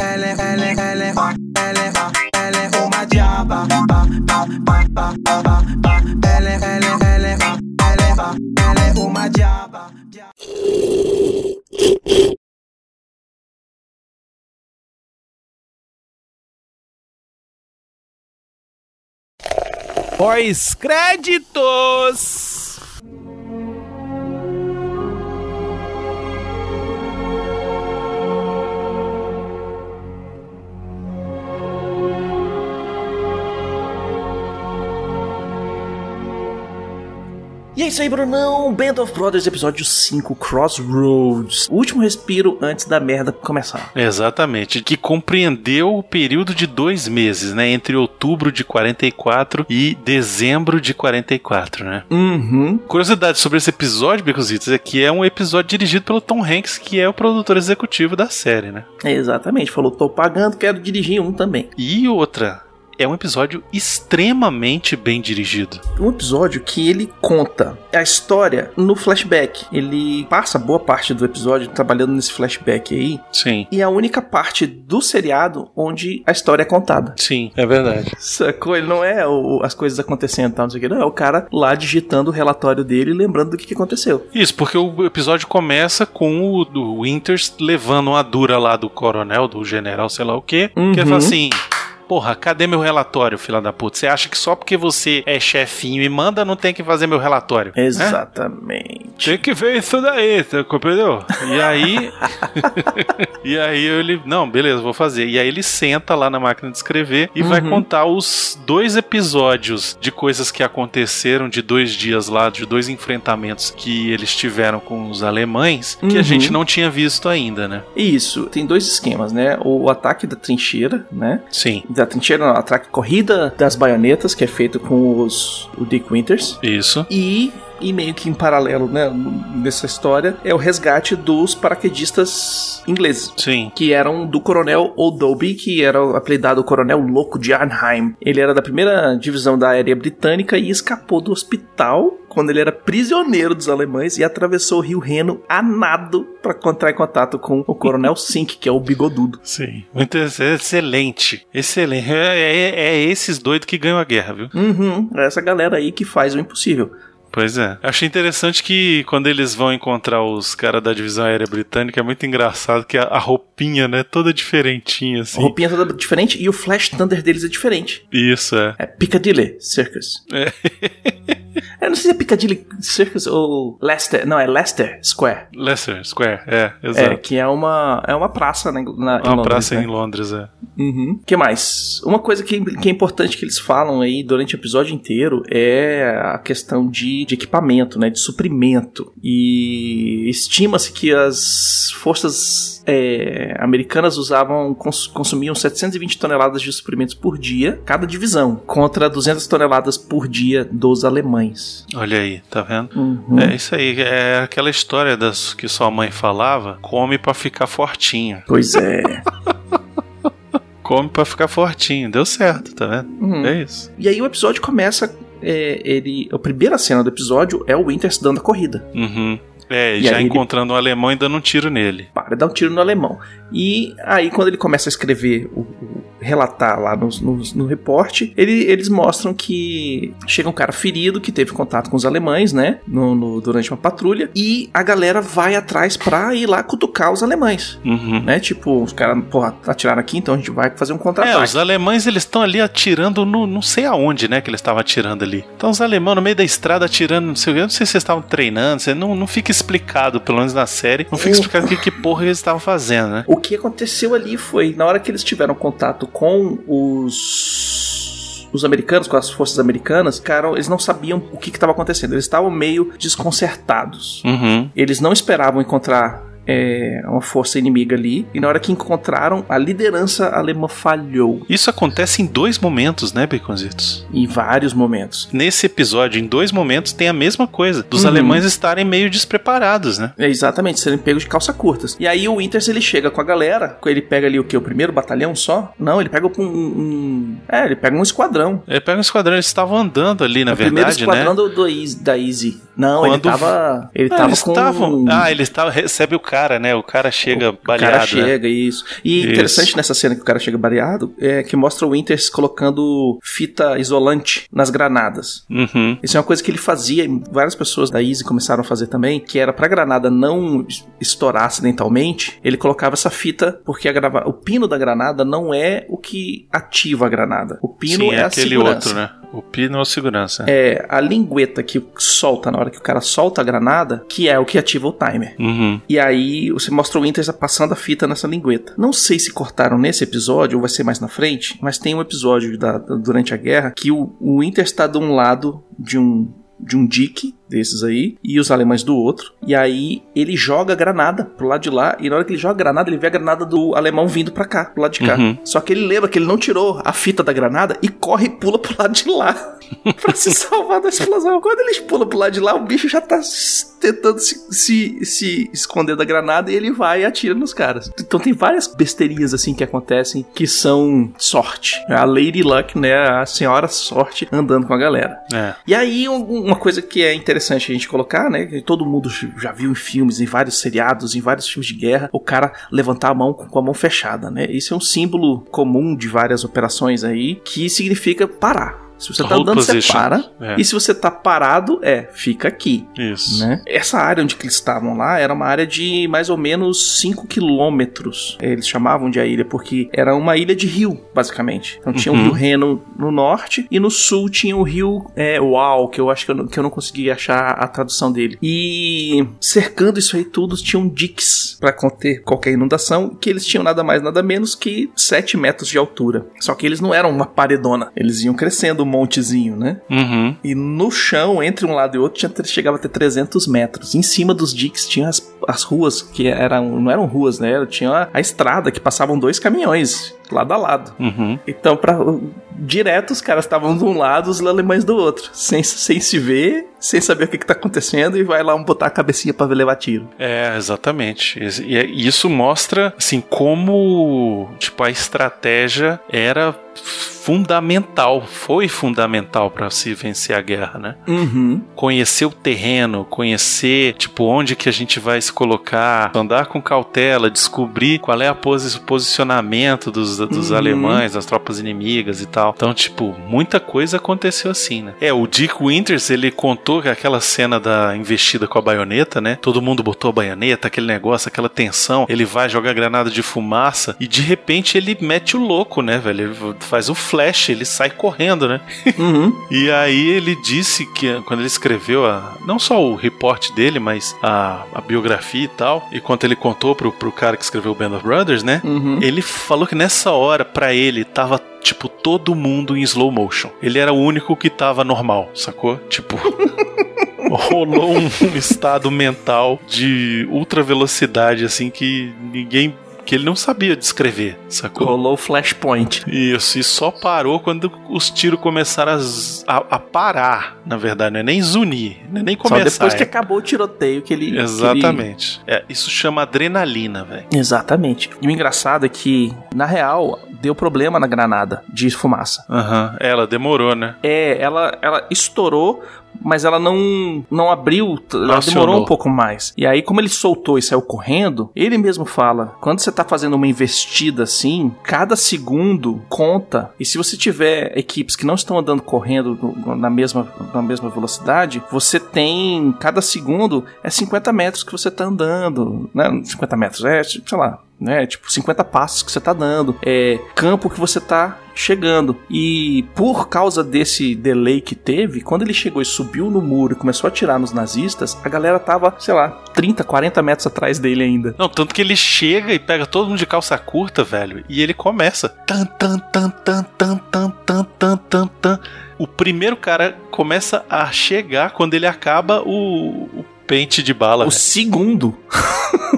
é é- é- é- é- é Ela, é- ela, é- ela, é- ela, é- ela é uma diaba. Pós-créditos! E é isso aí, Brunão. Band of Brothers, episódio 5, Crossroads. O último respiro antes da merda começar. Exatamente, que compreendeu o período de dois meses, né? Entre outubro de 44 e dezembro de 44, né? Uhum. Curiosidade sobre esse episódio, Becositos, é que é um episódio dirigido pelo Tom Hanks, que é o produtor executivo da série, né? Exatamente. Falou, tô pagando, quero dirigir um também. E outra, é um episódio extremamente bem dirigido. Um episódio que ele conta a história no flashback. Ele passa boa parte do episódio trabalhando nesse flashback aí. Sim. E é a única parte do seriado onde a história é contada. Sim, é verdade. Sacou? Ele não é o- as coisas acontecendo e tal, não sei o que. Não, é o cara lá digitando o relatório dele e lembrando do que, que aconteceu. Isso, porque o episódio começa com o do Winters levando uma dura lá do coronel, do general, sei lá o quê, que ele Uhum. fala assim. Porra, cadê meu relatório, filha da puta? Você acha que só porque você é chefinho e manda não tem que fazer meu relatório? Hã? Exatamente. Tem que ver isso daí, tá, compreendeu? E aí. e aí ele. Não, beleza, vou fazer. E aí ele senta lá na máquina de escrever e vai Uhum. contar os dois episódios de coisas que aconteceram de dois dias lá, de dois enfrentamentos que eles tiveram com os alemães, que a Uhum. gente não tinha visto ainda, né? Isso, tem dois esquemas, né? O ataque da trincheira, né? Sim. Da trincheira, não, ataque corrida das baionetas, que é feito com os o Dick Winters. Isso. E, e meio que em paralelo, né, nessa história, é o resgate dos paraquedistas ingleses. Sim. Que eram do coronel O'Doby, que era apelidado Coronel Louco de Arnheim. Ele era da primeira divisão da aérea britânica e escapou do hospital quando ele era prisioneiro dos alemães e atravessou o rio Reno a nado para entrar em contato com o Coronel Sink, que é o bigodudo. Sim. Muito ex- excelente. Excelente. É, é- é esses doidos que ganham a guerra, viu? Uhum, é essa galera aí que faz o impossível. Pois é. Achei interessante que quando eles vão encontrar os caras da divisão aérea britânica, é muito engraçado que a, a roupinha, né, toda diferentinha, A assim. roupinha toda diferente e o Flash Thunder deles é diferente. Isso, é. É Piccadilly Circus. É. Eu não sei se é Piccadilly Circus ou Leicester. Não, é Leicester Square. Leicester Square, é, É, exato. que é uma, é uma praça na, na, em uma Londres, praça né? em Londres, é. Uhum. que mais? Uma coisa que, que é importante que eles falam aí durante o episódio inteiro é a questão de, de equipamento, né? De suprimento. E estima-se que as forças é, americanas usavam, cons- consumiam 720 toneladas de suprimentos por dia, cada divisão, contra 200 toneladas por dia dos alemães. Olha aí, tá vendo? Uhum. É isso aí, é aquela história das que sua mãe falava, come pra ficar fortinho. Pois é. Come pra ficar fortinho. Deu certo, tá vendo? Uhum. É isso. E aí o episódio começa. é, ele, a primeira cena do episódio é o Winters dando a corrida. Uhum. É, E já aí ele- encontrando um alemão e dando um tiro nele. Para dar um tiro no alemão. E aí, quando ele começa a escrever, o- relatar lá no, no, no reporte, ele- eles mostram que chega um cara ferido que teve contato com os alemães, né? no- no- durante uma patrulha. E a galera vai atrás pra ir lá cutucar os alemães. Uhum. Né? Tipo, os caras, porra, atiraram aqui, então a gente vai fazer um É, contra-ataque. os alemães eles estão ali atirando no não sei aonde, né, que eles estavam atirando ali. Então os alemães no meio da estrada atirando, não sei o que, não sei se eles estavam treinando, não, não fica explicado, pelo menos na série, não fica explicado o que, que porra eles estavam fazendo, né? O que aconteceu ali foi, na hora que eles tiveram contato com os os americanos, com as forças americanas, cara, eles não sabiam o que estava acontecendo. Eles estavam meio desconcertados. Uhum. Eles não esperavam encontrar é, uma força inimiga ali. E na hora que encontraram, a liderança alemã falhou Isso acontece em dois momentos, né, Baconzitos? em vários momentos. Nesse episódio, em dois momentos, tem a mesma coisa. Dos Uhum. alemães estarem meio despreparados, né? É, exatamente, serem pegos de calça curtas. E aí o Winters ele chega com a galera, ele pega ali o que? O primeiro batalhão só? Não, ele pega um. um- é, ele pega um esquadrão. Ele pega um esquadrão, eles estavam andando ali, na o primeiro verdade, né? esquadrão do, do Easy- da Easy. Não, ele Quando- tava. Ele Ah, tava eles com. estavam. Ah, eles estavam. Recebe o cara, né? O cara chega O baleado. cara né? chega, isso. E Isso. interessante nessa cena que o cara chega baleado é que mostra o Winters colocando fita isolante nas granadas. Uhum. Isso é uma coisa que ele fazia e várias pessoas da Easy começaram a fazer também, que era pra granada não es- estourar acidentalmente, ele colocava essa fita porque a grava- o pino da granada não é o que ativa a granada. O pino Sim, é a aquele segurança. outro, né? O pino é o segurança. É a lingueta que solta na hora que o cara solta a granada, que é o que ativa o timer. Uhum. E aí você mostra o Winters passando a fita nessa lingueta. Não sei se cortaram nesse episódio ou vai ser mais na frente, mas tem um episódio da- da- durante a guerra que o, o Winters está de um lado de um de um dique desses aí e os alemães do outro. E aí ele joga a granada pro lado de lá e na hora que ele joga a granada, ele vê a granada do alemão vindo pra cá, pro lado de cá. Uhum. Só que ele lembra que ele não tirou a fita da granada e corre e pula pro lado de lá pra se salvar da explosão. Quando eles pulam pro lado de lá, o bicho já tá tentando se, se, se esconder da granada e ele vai e atira nos caras. Então tem várias besteirinhas assim que acontecem que são sorte. A Lady Luck, né? A senhora sorte andando com a galera. É. E aí, um- uma coisa que é interessante a gente colocar, né? Que todo mundo já viu em filmes, em vários seriados, em vários filmes de guerra, o cara levantar a mão com a mão fechada, né? Isso é um símbolo comum de várias operações aí, que significa parar. Se você tá Hold andando, você position. para. É. E se você tá parado, é, fica aqui. Isso. Né? Essa área onde que eles estavam lá era uma área de mais ou menos 5 quilômetros. Eles chamavam de a ilha porque era uma ilha de rio, basicamente. Então tinha o Uhum. rio Reno no norte e no sul tinha o rio é, Uau, que eu acho que eu, não, que eu não consegui achar a tradução dele. E cercando isso aí tudo, tinham diques para conter qualquer inundação, que eles tinham nada mais nada menos que 7 metros de altura. Só que eles não eram uma paredona, eles iam crescendo montezinho, né? Uhum. E no chão, entre um lado e outro, tinha, chegava a ter 300 metros. Em cima dos diques tinha as, as ruas, que eram, não eram ruas, né? Tinha a, a estrada, que passavam dois caminhões, lado a lado. Uhum. Então, pra, direto, os caras estavam de um lado, os alemães do outro. Sem, sem se ver, sem saber o que, que tá acontecendo, e vai lá um botar a cabecinha pra levar tiro. É, exatamente. E é- e isso mostra, assim, como, tipo, a estratégia era fundamental, foi fundamental para se vencer a guerra, né? Uhum. Conhecer o terreno, conhecer, tipo, onde que a gente vai se colocar, andar com cautela, descobrir qual é a posi- o posicionamento dos, dos Uhum. alemães, das tropas inimigas e tal. Então, tipo, muita coisa aconteceu assim, né? É, o Dick Winters, ele contou que aquela cena da investida com a baioneta, né? Todo mundo botou a baioneta, aquele negócio, aquela tensão. Ele vai jogar granada de fumaça e de repente ele mete o louco, né, velho? Ele faz o flash, ele sai correndo, né? Uhum. E aí ele disse que quando ele escreveu a, não só o reporte dele, mas a, a biografia e tal, e quando ele contou pro, pro cara que escreveu o Band of Brothers, né? Uhum. Ele falou que nessa hora, pra ele, tava tipo todo mundo em slow motion. Ele era o único que tava normal, sacou? Tipo. Rolou um estado mental de ultra velocidade, assim, que ninguém. Que ele não sabia descrever, sacou? Rolou o flashpoint. Isso, e só parou quando os tiros começaram a, a- parar, na verdade, não é nem zunir, é nem Só começar. depois que é- acabou o tiroteio que ele. que ele- Exatamente. É, isso chama adrenalina, velho. Exatamente. E o engraçado é que, na real, deu problema na granada de fumaça. Aham, ela demorou, né? É, ela, ela estourou, mas ela não, não abriu, ela Acionou. demorou um pouco mais. E aí, como ele soltou e saiu correndo, ele mesmo fala: quando você tá fazendo uma investida assim, cada segundo conta. E se você tiver equipes que não estão andando correndo na mesma, na mesma velocidade, você tem. Cada segundo é 50 metros que você tá andando. Né? 50 metros, é, sei lá, né? Tipo, 50 passos que você tá dando. É campo que você tá chegando. E por causa desse delay que teve, quando ele chegou e subiu no muro e começou a atirar nos nazistas, a galera tava, sei lá, 30, 40 metros atrás dele ainda. Não, tanto que ele chega e pega todo mundo de calça curta, velho, e ele começa. Tan, tan, tan, tan, tan, tan, tan, tan, tan, tan. O primeiro cara começa a chegar quando ele acaba o, o pente de bala. O segundo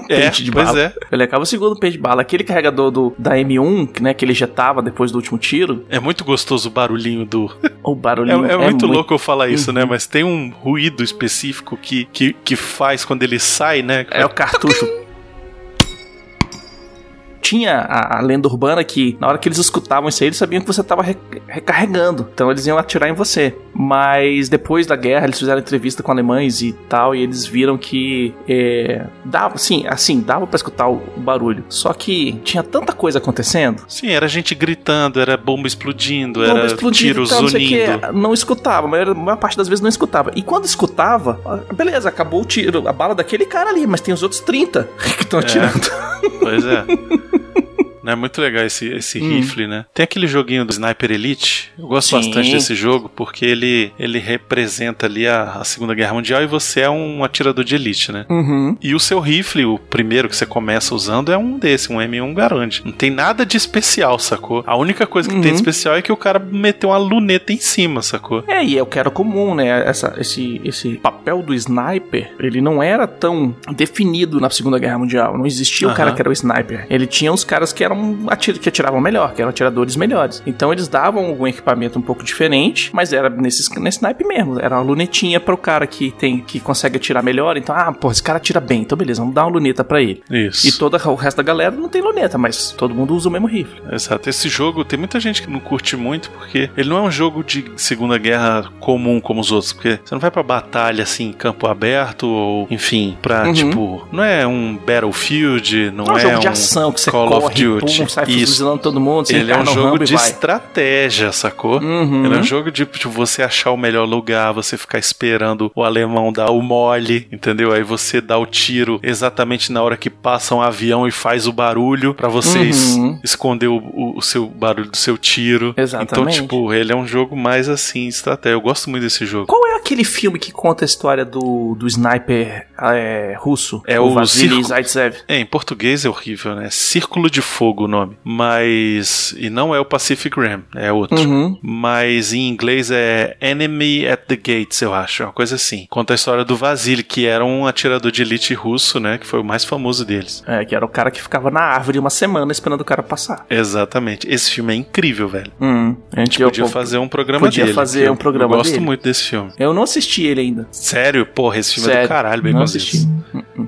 é, pente de pois bala. é. Ele acaba o segundo pente de bala. Aquele carregador do, da M1, que, né, que ele jetava depois do último tiro, É muito gostoso o barulhinho do. o É, barulhinho é muito louco eu falar isso, Uhum. né? Mas tem um ruído específico que, que, que faz quando ele sai, né? É o cartucho. Tinha a, a lenda urbana que na hora que eles escutavam isso aí, eles sabiam que você estava recarregando. Então eles iam atirar em você. Mas depois da guerra, eles fizeram entrevista com alemães e tal, e eles viram que é, dava, sim, assim, dava para escutar o, barulho. Só que tinha tanta coisa acontecendo. Sim, era gente gritando, era bomba explodindo, Bomba era explodindo tiros tal, não. Não escutava, a maior, a maior parte das vezes não escutava. E quando escutava, beleza, acabou o tiro, a bala daquele cara ali, mas tem os outros 30 que estão atirando. Pois é. É muito legal esse, esse rifle, né? Tem aquele joguinho do Sniper Elite. Eu gosto Sim. bastante desse jogo porque ele, ele representa ali a, a Segunda Guerra Mundial e você é um atirador de elite, né? Uhum. E o seu rifle, o primeiro que você começa usando, é um desse, um M1 Garand. Não tem nada de especial, sacou? A única coisa que tem de Uhum. especial é que o cara meteu uma luneta em cima, sacou? É, e é o que era comum, né? Essa, esse, esse papel do sniper, ele não era tão definido na Segunda Guerra Mundial. Não existia o Aham. cara que era o sniper. Ele tinha os caras que eram atir que atiravam melhor, que eram atiradores melhores. Então eles davam algum equipamento um pouco diferente, mas era nesse, nesse sniper mesmo. Era uma lunetinha pro cara que tem que consegue atirar melhor. Então, ah, pô, esse cara atira bem. Então beleza, vamos dar uma luneta pra ele. Isso. E todo o resto da galera não tem luneta, mas todo mundo usa o mesmo rifle. Exato. Esse jogo tem muita gente que não curte muito porque ele não é um jogo de Segunda Guerra comum como os outros. Porque você não vai pra batalha assim, em campo aberto ou, enfim, pra Uhum. tipo. Não é um Battlefield, não, Não é um é jogo de ação que você Call corre, of Duty. Pum, sai Isso. fuzilando todo mundo, Ele é um o jogo de estratégia, sacou? Uhum. Ele é um jogo de tipo, você achar o melhor lugar, você ficar esperando o alemão dar o mole, entendeu? Aí você dá o tiro exatamente na hora que passa um avião e faz o barulho pra você es- Uhum. esconder o, o- o seu barulho do seu tiro. Exatamente. Então, tipo, ele é um jogo mais assim, estratégia. Eu gosto muito desse jogo. Qual é aquele filme que conta a história do, do sniper é, russo? É o Vasily Círculo- Zaitsev. É, em português é horrível, né? Círculo de Fogo o nome. Mas. E não é o Pacific Rim, é outro. Uhum. Mas em inglês é Enemy at the Gates, eu acho. Uma coisa assim. Conta a história do Vasily, que era um atirador de elite russo, né? Que foi o mais famoso deles. É, que era o cara que ficava na árvore uma semana esperando o cara passar. Exatamente. Esse filme é incrível, velho. Hum, a gente Podia fazer um programa podia dele. fazer que eu- um programa Eu gosto dele. muito desse filme. Eu não assisti ele ainda. Sério? Porra, esse filme é Sério, do caralho, bem não assisti.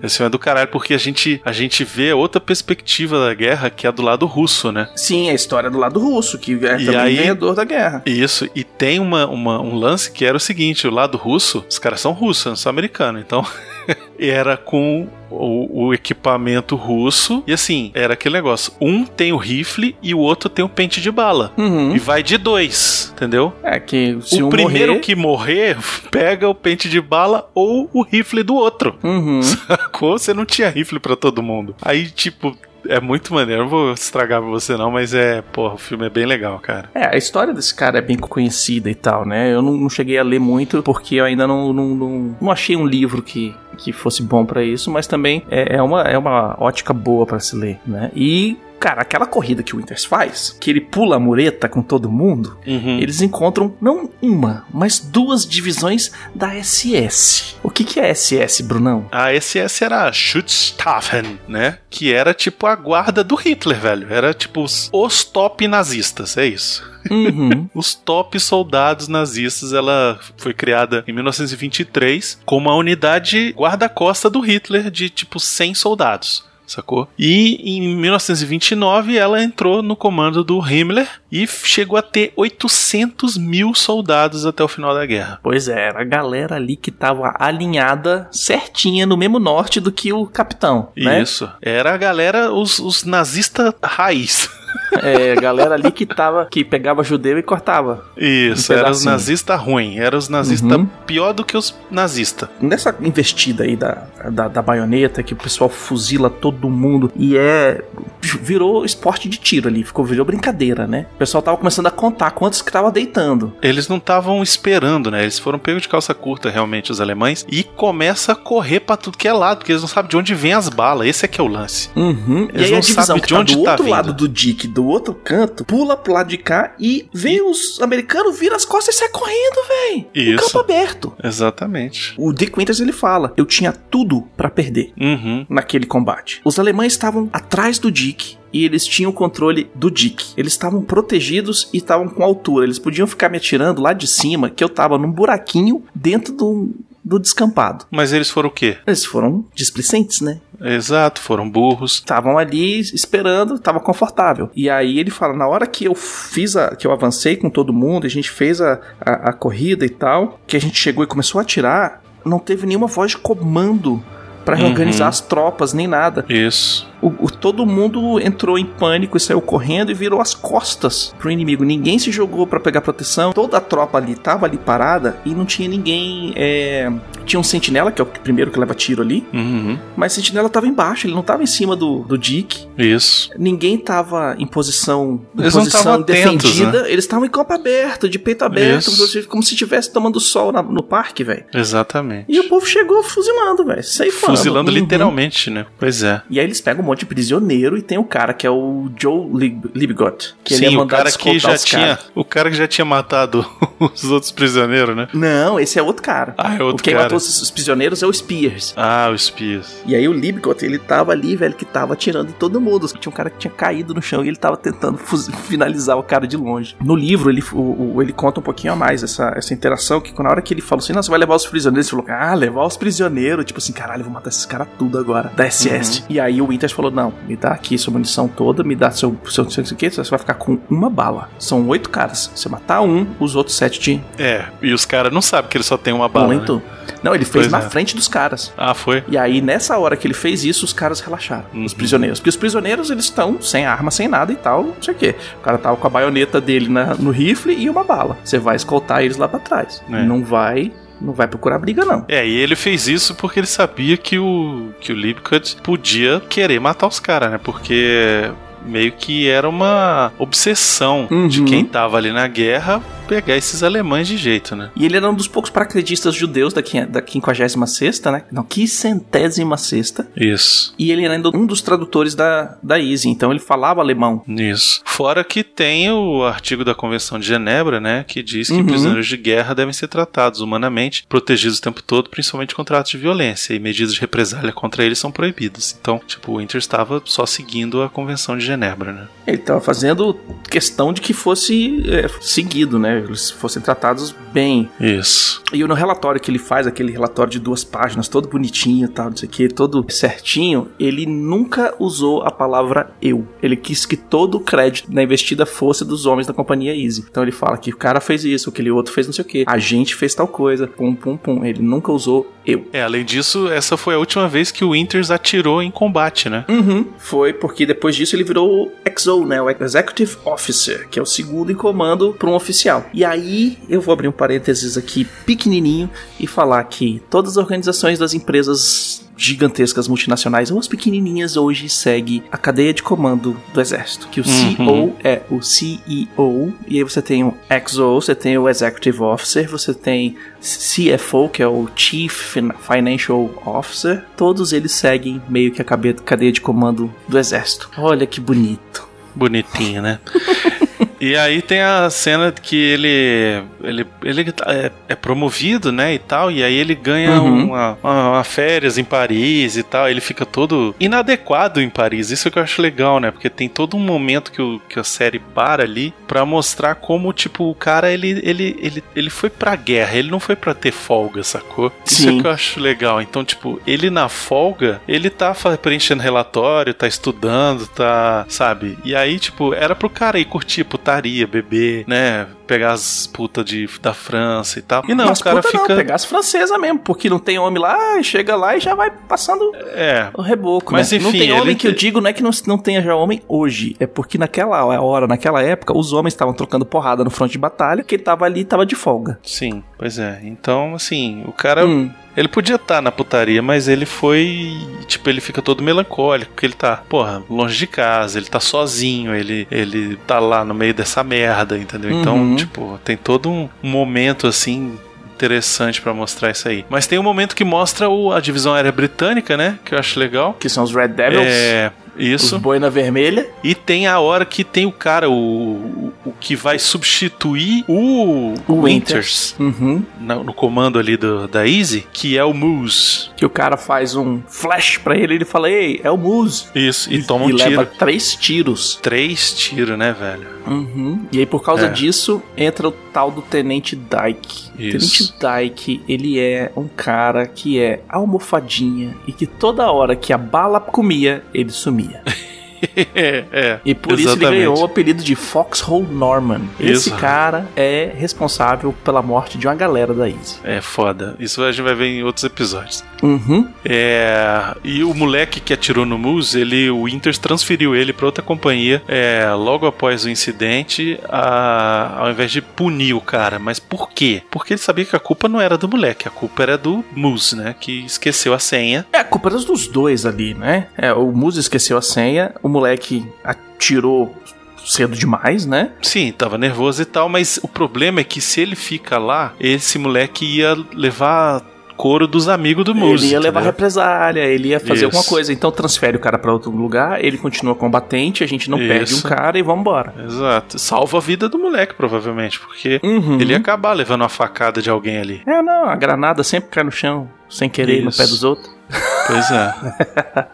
Esse filme é do caralho porque a gente, a gente vê outra perspectiva da guerra que é do lado russo, né? Sim, a história do lado russo, que é E também aí- ganhador da guerra. Isso, e tem uma, uma- um lance que era o seguinte: o lado russo, os caras são russos, não são americanos, então. era com o, o equipamento russo, e assim, era aquele negócio: um tem o rifle e o outro tem o pente de bala. Uhum. E vai de dois, entendeu? É que se o um primeiro morrer... que morrer pega o pente de bala ou o rifle do outro. Uhum. Sacou? Você não tinha rifle pra todo mundo. Aí, tipo, é muito maneiro. Não vou estragar pra você, não, mas é, porra, o filme é bem legal, cara. É, a história desse cara é bem conhecida e tal, né? Eu não, não cheguei a ler muito porque eu ainda não, não, não, não achei um livro que, que fosse bom pra isso, mas também é, é uma, é uma ótica boa pra se ler, né? E. Cara, aquela corrida que o Winters faz, que ele pula a mureta com todo mundo, Uhum. eles encontram não uma, mas duas divisões da SS. O que, que é SS, Brunão? A SS era a Schutzstaffen, né? Que era tipo a guarda do Hitler, velho. Era tipo os, os top nazistas, é isso. Uhum. Os top soldados nazistas, ela foi criada em 1923 como uma unidade guarda-costa do Hitler de tipo 100 soldados. Sacou? E em 1929 ela entrou no comando do Himmler e chegou a ter 800 mil soldados até o final da guerra. Pois é, era a galera ali que tava alinhada certinha no mesmo norte do que o capitão, né? Isso. Era a galera, os, os nazistas raiz. É, a galera ali que tava, que pegava judeu e cortava. Isso, Um era os nazistas ruins. Era os nazistas Uhum. pior do que os nazistas. Nessa investida aí da, da, da baioneta, que o pessoal fuzila todo mundo e é. virou esporte de tiro ali, ficou, virou brincadeira, né? O pessoal tava começando a contar quantos que tava deitando. Eles não estavam esperando, né? Eles foram pegos de calça curta, realmente, os alemães, e começa a correr pra tudo que é lado, porque eles não sabem de onde vem as balas. Esse é que é o lance. Uhum. E Eles aí não a divisão sabem que de tá onde do tá outro vindo. lado do Dick, do outro canto, pula pro lado de cá e vê os americanos, vira as costas e sai correndo, véi. Um Isso. campo aberto. Exatamente. O Dick Winters ele fala: Eu tinha tudo pra perder Uhum. naquele combate. Os alemães estavam atrás do Dick e eles tinham o controle do Dick. Eles estavam protegidos e estavam com altura. Eles podiam ficar me atirando lá de cima, que eu tava num buraquinho dentro do, do descampado. Mas eles foram o quê? Eles foram displicentes, né? Exato, foram burros. estavam ali esperando, tava confortável. E aí ele fala, na hora que eu fiz a, que eu avancei com todo mundo, a gente fez a, a, a corrida e tal, que a gente chegou e começou a atirar, não teve nenhuma voz de comando pra Uhum. organizar as tropas, nem nada. Isso. O, o- todo mundo entrou em pânico e saiu correndo e virou as costas pro inimigo. Ninguém se jogou pra pegar proteção. Toda a tropa ali tava ali parada e não tinha ninguém. é, Tinha um sentinela, que é o primeiro que leva tiro ali. Uhum. Mas o sentinela tava embaixo, ele não tava em cima do, do Dick. Isso. Ninguém tava em posição, em Eles posição tavam atentos, defendida. Eles estavam em campo aberto, de peito aberto, Isso. como se- estivesse tomando sol na- no parque, velho. Exatamente. E o povo chegou fuzilando, velho. Fuzilando Uhum. literalmente, né? Pois é. E aí eles pegam um monte de prisioneiro e tem o cara que é o Joe Lib Libgot. Que ele é Sim, o cara que já os tinha. caras. O cara que já tinha matado os outros prisioneiros, né? Não, esse é outro cara. Ah, é outro o quem cara. matou os, os prisioneiros é o Spears. Ah, os Pias. E aí o Libgot, ele tava ali, velho, que tava atirando em todo mundo. Tinha um cara que tinha caído no chão e ele tava tentando finalizar o cara de longe. No livro, ele, o- o- ele conta um pouquinho a mais essa, essa interação, que na hora que ele falou assim, você vai levar os prisioneiros, ele falou, ah, levar os prisioneiros. Tipo assim, caralho, eu vou matar esses caras tudo agora, da SS. E aí o Winters falou, não, me dá aqui sua munição toda, me dá seu, seu, seu, seu, seu você vai ficar com uma bala. São oito caras. Você matar um, os outros sete te É, e os caras não sabem que ele só tem uma bala. né? muito. Não, ele fez Pois na é. frente dos caras. Ah, foi? E aí, nessa hora que ele fez isso, os caras relaxaram. Os prisioneiros. Porque os prisioneiros, eles estão sem arma, sem nada e tal, não sei o quê. O cara tava com a baioneta dele na- no rifle e uma bala. Você vai escoltar eles lá pra trás. É. Não vai. Não vai procurar briga, não. É, e ele fez isso porque ele sabia que o, que o Lipcut podia querer matar os caras, né? Porque meio que era uma obsessão de Uhum. quem tava ali na guerra pegar esses alemães de jeito, né? E ele era um dos poucos paraquedistas judeus da, quin- da 56 né? Não, quinquagésima sexta. Isso. E ele era ainda um dos tradutores da, da Easy. Então ele falava alemão. Isso. Fora que tem o artigo da Convenção de Genebra, né, que diz que Uhum. prisioneiros de guerra devem ser tratados humanamente, protegidos o tempo todo, principalmente contra atos de violência, e medidas de represália contra eles são proibidas. Então, tipo, o Inter estava só seguindo a Convenção de Genebra, né? Ele tava fazendo questão de que fosse é, seguido, né? Eles fossem tratados bem. Isso. E no relatório que ele faz, aquele relatório de duas páginas, todo bonitinho e tal, não sei o que, todo certinho, ele nunca usou a palavra eu. Ele quis que todo o crédito na investida fosse dos homens da companhia Easy. Então ele fala que o cara fez isso, aquele outro fez não sei o que, a gente fez tal coisa, pum, pum, pum. Ele nunca usou eu. É, além disso, essa foi a última vez que o Inters atirou em combate, né? Uhum. Foi porque depois disso ele virou o XO, né? O Executive Officer, que é o segundo em comando para um oficial. E aí eu vou abrir um parênteses aqui pequenininho e falar que todas as organizações das empresas gigantescas multinacionais ou as pequenininhas hoje seguem a cadeia de comando do exército, que o Uhum. CEO é o CEO e aí você tem o XO, você tem o Executive Officer, você tem CFO, que é o Chief Fin- Financial Officer, todos eles seguem meio que a cadeia de comando do exército. Olha que bonito. Bonitinho, né? E aí tem a cena que ele ele, ele tá- é, é promovido, né, e tal, e aí ele ganha Uhum. uma, uma, uma férias em Paris e tal, ele fica todo inadequado em Paris, isso que eu acho legal, né, porque tem todo um momento que, o, que a série para ali pra mostrar como, tipo, o cara, ele, ele, ele, ele foi pra guerra, ele não foi pra ter folga, sacou? Isso é Sim. que eu acho legal, então, tipo, ele na folga, ele tá preenchendo relatório, tá estudando, tá, sabe, e aí, tipo, era pro cara ir curtir putaria, beber, né, pegar as putas da França e tal. E não, Mas o cara fica. não, pegar as francesas mesmo, porque não tem homem lá, chega lá e já vai passando É. o reboco, Mas, né? não enfim, tem homem ele- que eu digo, não é que não, não tenha já homem hoje, é porque naquela hora, naquela época, os homens estavam trocando porrada no fronte de batalha, que ele tava ali, tava de folga. Sim, pois é. Então, assim, o cara. Hum. Ele podia estar na putaria, mas ele foi. Tipo, ele fica todo melancólico, porque ele tá, porra, longe de casa, ele tá sozinho, ele, ele tá lá no meio dessa merda, entendeu? Então, Uhum. Tipo, tem todo um momento assim. Interessante pra mostrar isso aí. Mas tem um momento que mostra o- a divisão aérea britânica, né? Que eu acho legal. Que são os Red Devils, É. Isso. os boina vermelha. E tem a hora que tem o cara, o, o, que vai substituir o, O Winters Uhum. na- no comando ali do, da Easy, que é o Moose. Que o cara faz um flash pra ele, ele fala, ei, é o Moose. Isso, e, toma um e tiro. leva três tiros. Três tiros, né, velho? Uhum. E aí, por causa É. disso, entra o tal do Tenente Dyke. Isso. Tenente Dyke, ele é um cara que é almofadinha e que toda hora que a bala comia, ele sumia. é. E por isso ele exatamente. ganhou o apelido de Foxhole Norman. Esse Isso. cara é responsável pela morte de uma galera da Easy. É foda. Isso a gente vai ver em outros episódios. Uhum. É, e o moleque que atirou no Moose, ele, o Winters transferiu ele para outra companhia é, logo após o incidente, a- ao invés de punir o cara. Mas por quê? Porque ele sabia que a culpa não era do moleque, a culpa era do Moose, né? Que esqueceu a senha. É, a culpa era dos dois ali, né? É, o Musa esqueceu a senha, o moleque atirou cedo demais, né? Sim, tava nervoso e tal, mas o problema é que se ele fica lá, esse moleque ia levar couro dos amigos do Moose. ele ia levar entendeu? represália, ele ia fazer Isso. alguma coisa. Então transfere o cara pra outro lugar, ele continua combatente, a gente não perde um Isso. cara e vambora. Exato. Salva a vida do moleque, provavelmente, porque Uhum. ele ia acabar levando uma facada de alguém ali. É, não, a granada sempre cai no chão, sem querer, no Isso. pé dos outros. Pois é.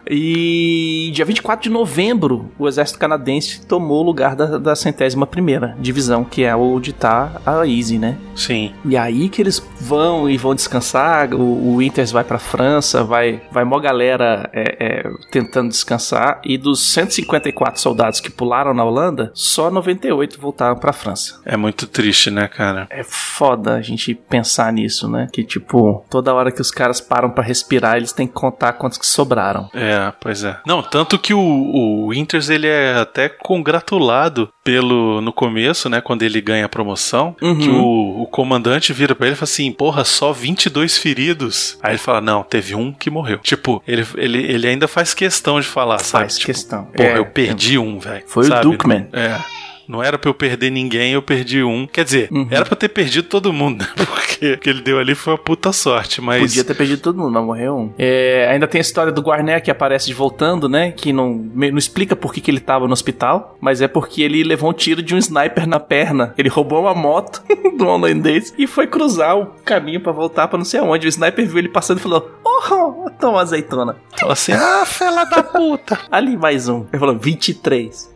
E dia 24 de novembro, o exército canadense tomou o lugar da, da centésima primeira divisão, que é onde tá a Easy, né? Sim. E aí que eles vão e vão descansar, o, o Winters vai pra França, vai, vai mó galera é, é, tentando descansar, e dos 154 soldados que pularam na Holanda, só 98 voltaram pra França. É muito triste, né, cara? É foda a gente pensar nisso, né? Que tipo, toda hora que os caras param pra respirar, eles têm que contar quantos que sobraram. É, pois é. Não, tanto que o, o Winters ele é até congratulado pelo no começo, né, quando ele ganha a promoção, Uhum. que o, o comandante vira pra ele e fala assim: "Porra, só 22 feridos". Aí ele fala: "Não, teve um que morreu". Tipo, ele, ele, ele ainda faz questão de falar, sabe? Faz Tipo, questão. Porra, É, eu perdi um, velho. Foi o sabe? Dukeman. É. Não era pra eu perder ninguém, eu perdi um. Quer dizer, Uhum. era pra eu ter perdido todo mundo, né? Porque o que ele deu ali foi uma puta sorte, mas. Podia ter perdido todo mundo, mas morreu um. É, ainda tem a história do Guarné que aparece de voltando, né? Que não, não explica por que, que ele tava no hospital, mas é porque ele levou um tiro de um sniper na perna. Ele roubou uma moto do holandês e foi cruzar o caminho pra voltar pra não sei aonde. O sniper viu ele passando e falou: Oh, toma azeitona. Fala assim, ah, fela da puta. Ali mais um. Ele falou: 23.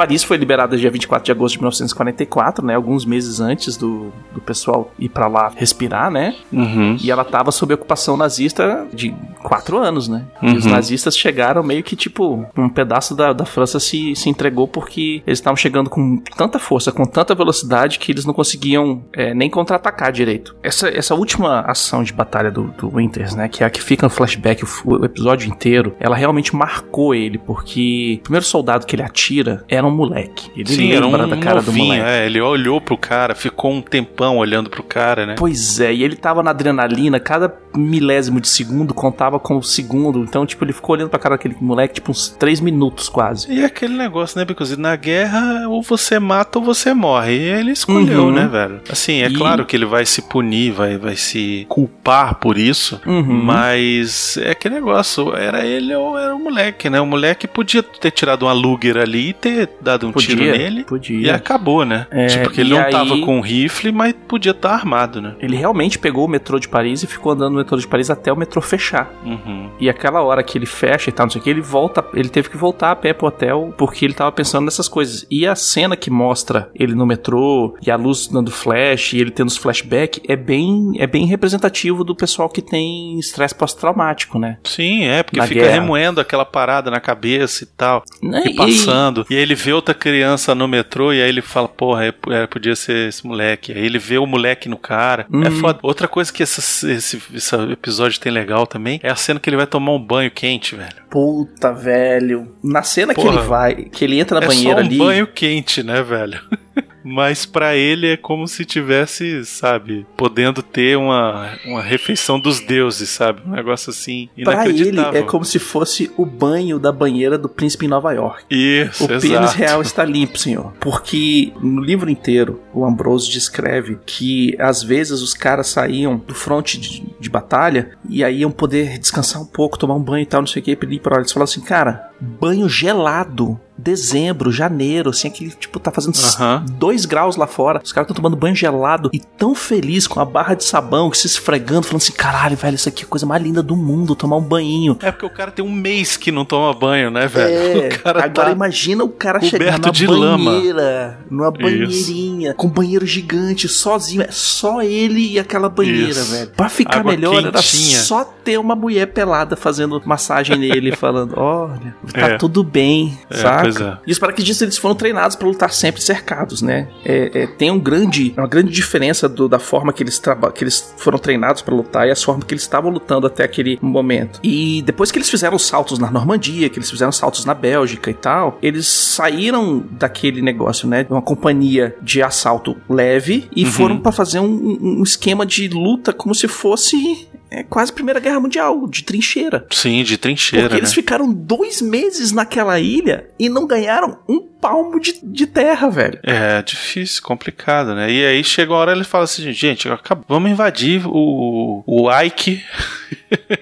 Paris foi liberada dia 24 de agosto de 1944, né? Alguns meses antes do, do pessoal ir pra lá respirar, né? Uhum. E ela tava sob ocupação nazista de quatro anos, né? E os Uhum. nazistas chegaram meio que, tipo, um pedaço da, da França se, se entregou porque eles estavam chegando com tanta força, com tanta velocidade, que eles não conseguiam é, nem contra-atacar direito. Essa, essa última ação de batalha do, do Winters, né? Que é a que fica no flashback o, o episódio inteiro, ela realmente marcou ele, porque o primeiro soldado que ele atira era um moleque. Ele Sim, era um lembra da cara do novinho, moleque. é, ele olhou pro cara, ficou um tempão olhando pro cara, né? Pois é, e ele tava na adrenalina, cada milésimo de segundo contava como segundo, então, tipo, ele ficou olhando pra cara daquele moleque, tipo, uns três minutos quase. E aquele negócio, né, Because na guerra ou você mata ou você morre. E ele escolheu, Uhum. né, velho? Assim, é E- claro que ele vai se punir, vai, vai se culpar por isso, Uhum. mas é aquele negócio, era ele ou era o moleque, né? O moleque podia ter tirado uma Luger ali e ter dado um tiro Podia, nele. podia. E acabou, né? É, tipo, que ele e não aí- tava com um rifle, mas podia estar armado, né? Ele realmente pegou o metrô de Paris e ficou andando no metrô de Paris até o metrô fechar. Uhum. E aquela hora que ele fecha e tal, não sei o que, ele volta, ele teve que voltar a pé pro hotel porque ele tava pensando nessas coisas. E a cena que mostra ele no metrô e a luz dando flash e ele tendo os flashback é bem, é bem representativo do pessoal que tem estresse pós-traumático, né? Sim, é, porque Na fica guerra. remoendo aquela parada na cabeça e tal. Né? E passando. E aí ele vê outra criança no metrô e aí ele fala, porra, é, é, podia ser esse moleque. Aí ele vê o moleque no cara. É Hum. foda. Outra coisa que essa- esse, esse episódio tem legal também é a cena que ele vai tomar um banho quente, velho. Puta, velho. Na cena que Porra. ele vai, que ele entra na é banheira um ali. banho quente, né, velho? Mas pra ele é como se tivesse, sabe, podendo ter uma, uma refeição dos deuses, sabe? Um negócio assim Pra ele inacreditável. é como se fosse o banho da banheira do príncipe em Nova York. Isso, O pênis exato. real está limpo, senhor. Porque no livro inteiro, o Ambrose descreve que às vezes os caras saíam do fronte de, de batalha e aí iam poder descansar um pouco, tomar um banho e tal, não sei o que, pedir pra. Eles falavam assim, cara, banho gelado. Dezembro, janeiro, assim, aquele tipo, tá fazendo Aham. 2 graus lá fora. Os caras estão tomando banho gelado e tão feliz com a barra de sabão, que se esfregando, falando assim: caralho, velho, isso aqui é a coisa mais linda do mundo, tomar um banhinho. É porque o cara tem um mês que não toma banho, né, velho? É, cara agora tá... imagina o cara chegar na de lama. banheira, numa banheirinha, com um banheiro gigante, sozinho, é só ele e aquela banheira, Isso. velho. Pra ficar Água melhor, era só ter uma mulher pelada fazendo massagem nele, falando, olha, tá É. tudo bem, É, sabe? Pois é. E os paraquedistas eles foram treinados para lutar sempre cercados, né? É, é, tem um grande, uma grande diferença do- da forma que eles, traba- que eles foram treinados para lutar e a forma que eles estavam lutando até aquele momento. E depois que eles fizeram os saltos na Normandia, que eles fizeram saltos na Bélgica e tal, eles saíram daquele negócio, né? de Uma companhia de assalto leve e foram para fazer um, um esquema de luta como se fosse é, quase Primeira Guerra Mundial, de trincheira. Sim, de trincheira, Porque né? eles ficaram dois meses naquela ilha e não ganharam um palmo de, de terra, velho. É difícil, complicado, né? E aí chega uma hora ele fala assim, gente, acab- vamos invadir o, o Ike.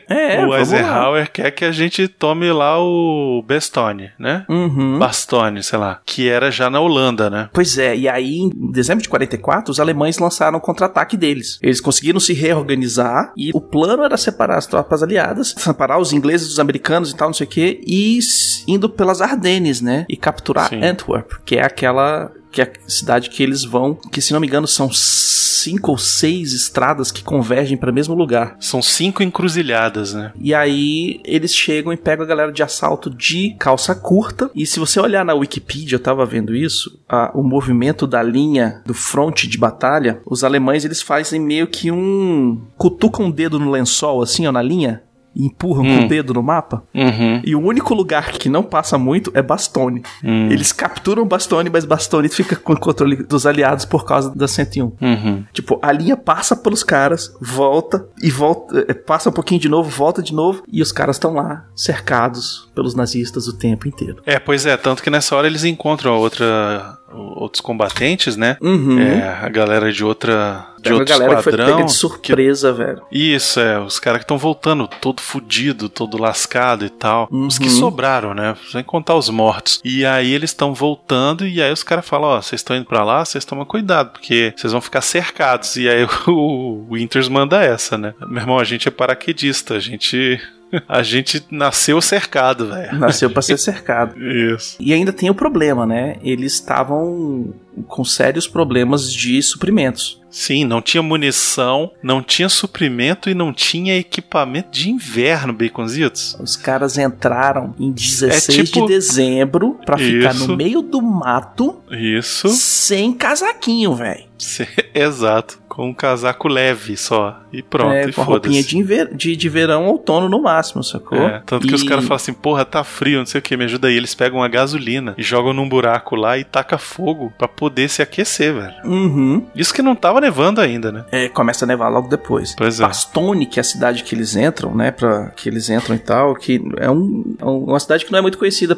É, o. Eisenhower quer que a gente tome lá o Bestone, né? Uhum. Bastone, sei lá. Que era já na Holanda, né? Pois é, e aí em dezembro de 44, os alemães lançaram o contra-ataque deles. Eles conseguiram se reorganizar e o plano era separar as tropas aliadas, separar os ingleses dos americanos e tal, não sei o quê, e indo pelas Ardennes, né? E capturar Sim. Antwerp, que é aquela que é a cidade que eles vão, que se não me engano são cinco ou seis estradas que convergem para o mesmo lugar. São cinco encruzilhadas, né? E aí eles chegam e pegam a galera de assalto de calça curta. E se você olhar na Wikipedia, eu tava vendo isso, a- o movimento da linha do fronte de batalha, os alemães eles fazem meio que um cutucam um dedo no lençol assim, ó, na linha. E empurram com Hum. o dedo no mapa. Uhum. E o único lugar que não passa muito é Bastone. Hum. Eles capturam Bastone, mas Bastone fica com o controle dos aliados por causa da 101. Uhum. Tipo, a linha passa pelos caras, volta e volta, eh, passa um pouquinho de novo, volta de novo, e os caras estão lá, cercados pelos nazistas o tempo inteiro. É, pois é, tanto que nessa hora eles encontram a outra outros combatentes, né? Uhum. É, a galera de outra de outro galera que foi esquadrão. pega de surpresa, velho. Isso, é, os caras que estão voltando todo fudido, todo lascado e tal. Os que Uhum. sobraram, né? Sem contar os mortos. E aí eles estão voltando e aí os caras falam, ó, vocês estão indo pra lá, vocês tomam cuidado, porque vocês vão ficar cercados. E aí o, o Winters manda essa, né? Meu irmão, a gente é paraquedista, a gente... A gente nasceu cercado, velho. Nasceu pra ser cercado. Isso. E ainda tem o problema, né? Eles estavam com sérios problemas de suprimentos. Sim, não tinha munição, não tinha suprimento e não tinha equipamento de inverno, Baconzitos. Os caras entraram em 16 É tipo- de dezembro pra ficar no meio do mato Isso. sem casaquinho, velho. Exato. Com um casaco leve só. E pronto, É, e com roupinha foda-se. de, inver- de, de verão, outono no máximo, sacou? É, tanto que E- os caras falam assim, porra, tá frio, não sei o que, me ajuda aí. Eles pegam a gasolina e jogam num buraco lá e taca fogo pra poder se aquecer, velho. Uhum. Isso que não tava nevando ainda, né? É, começa a nevar logo depois. Pois é. Bastone, que é a cidade que eles entram, né? Pra, que eles entram e tal, que é, um, é uma cidade que não é muito conhecida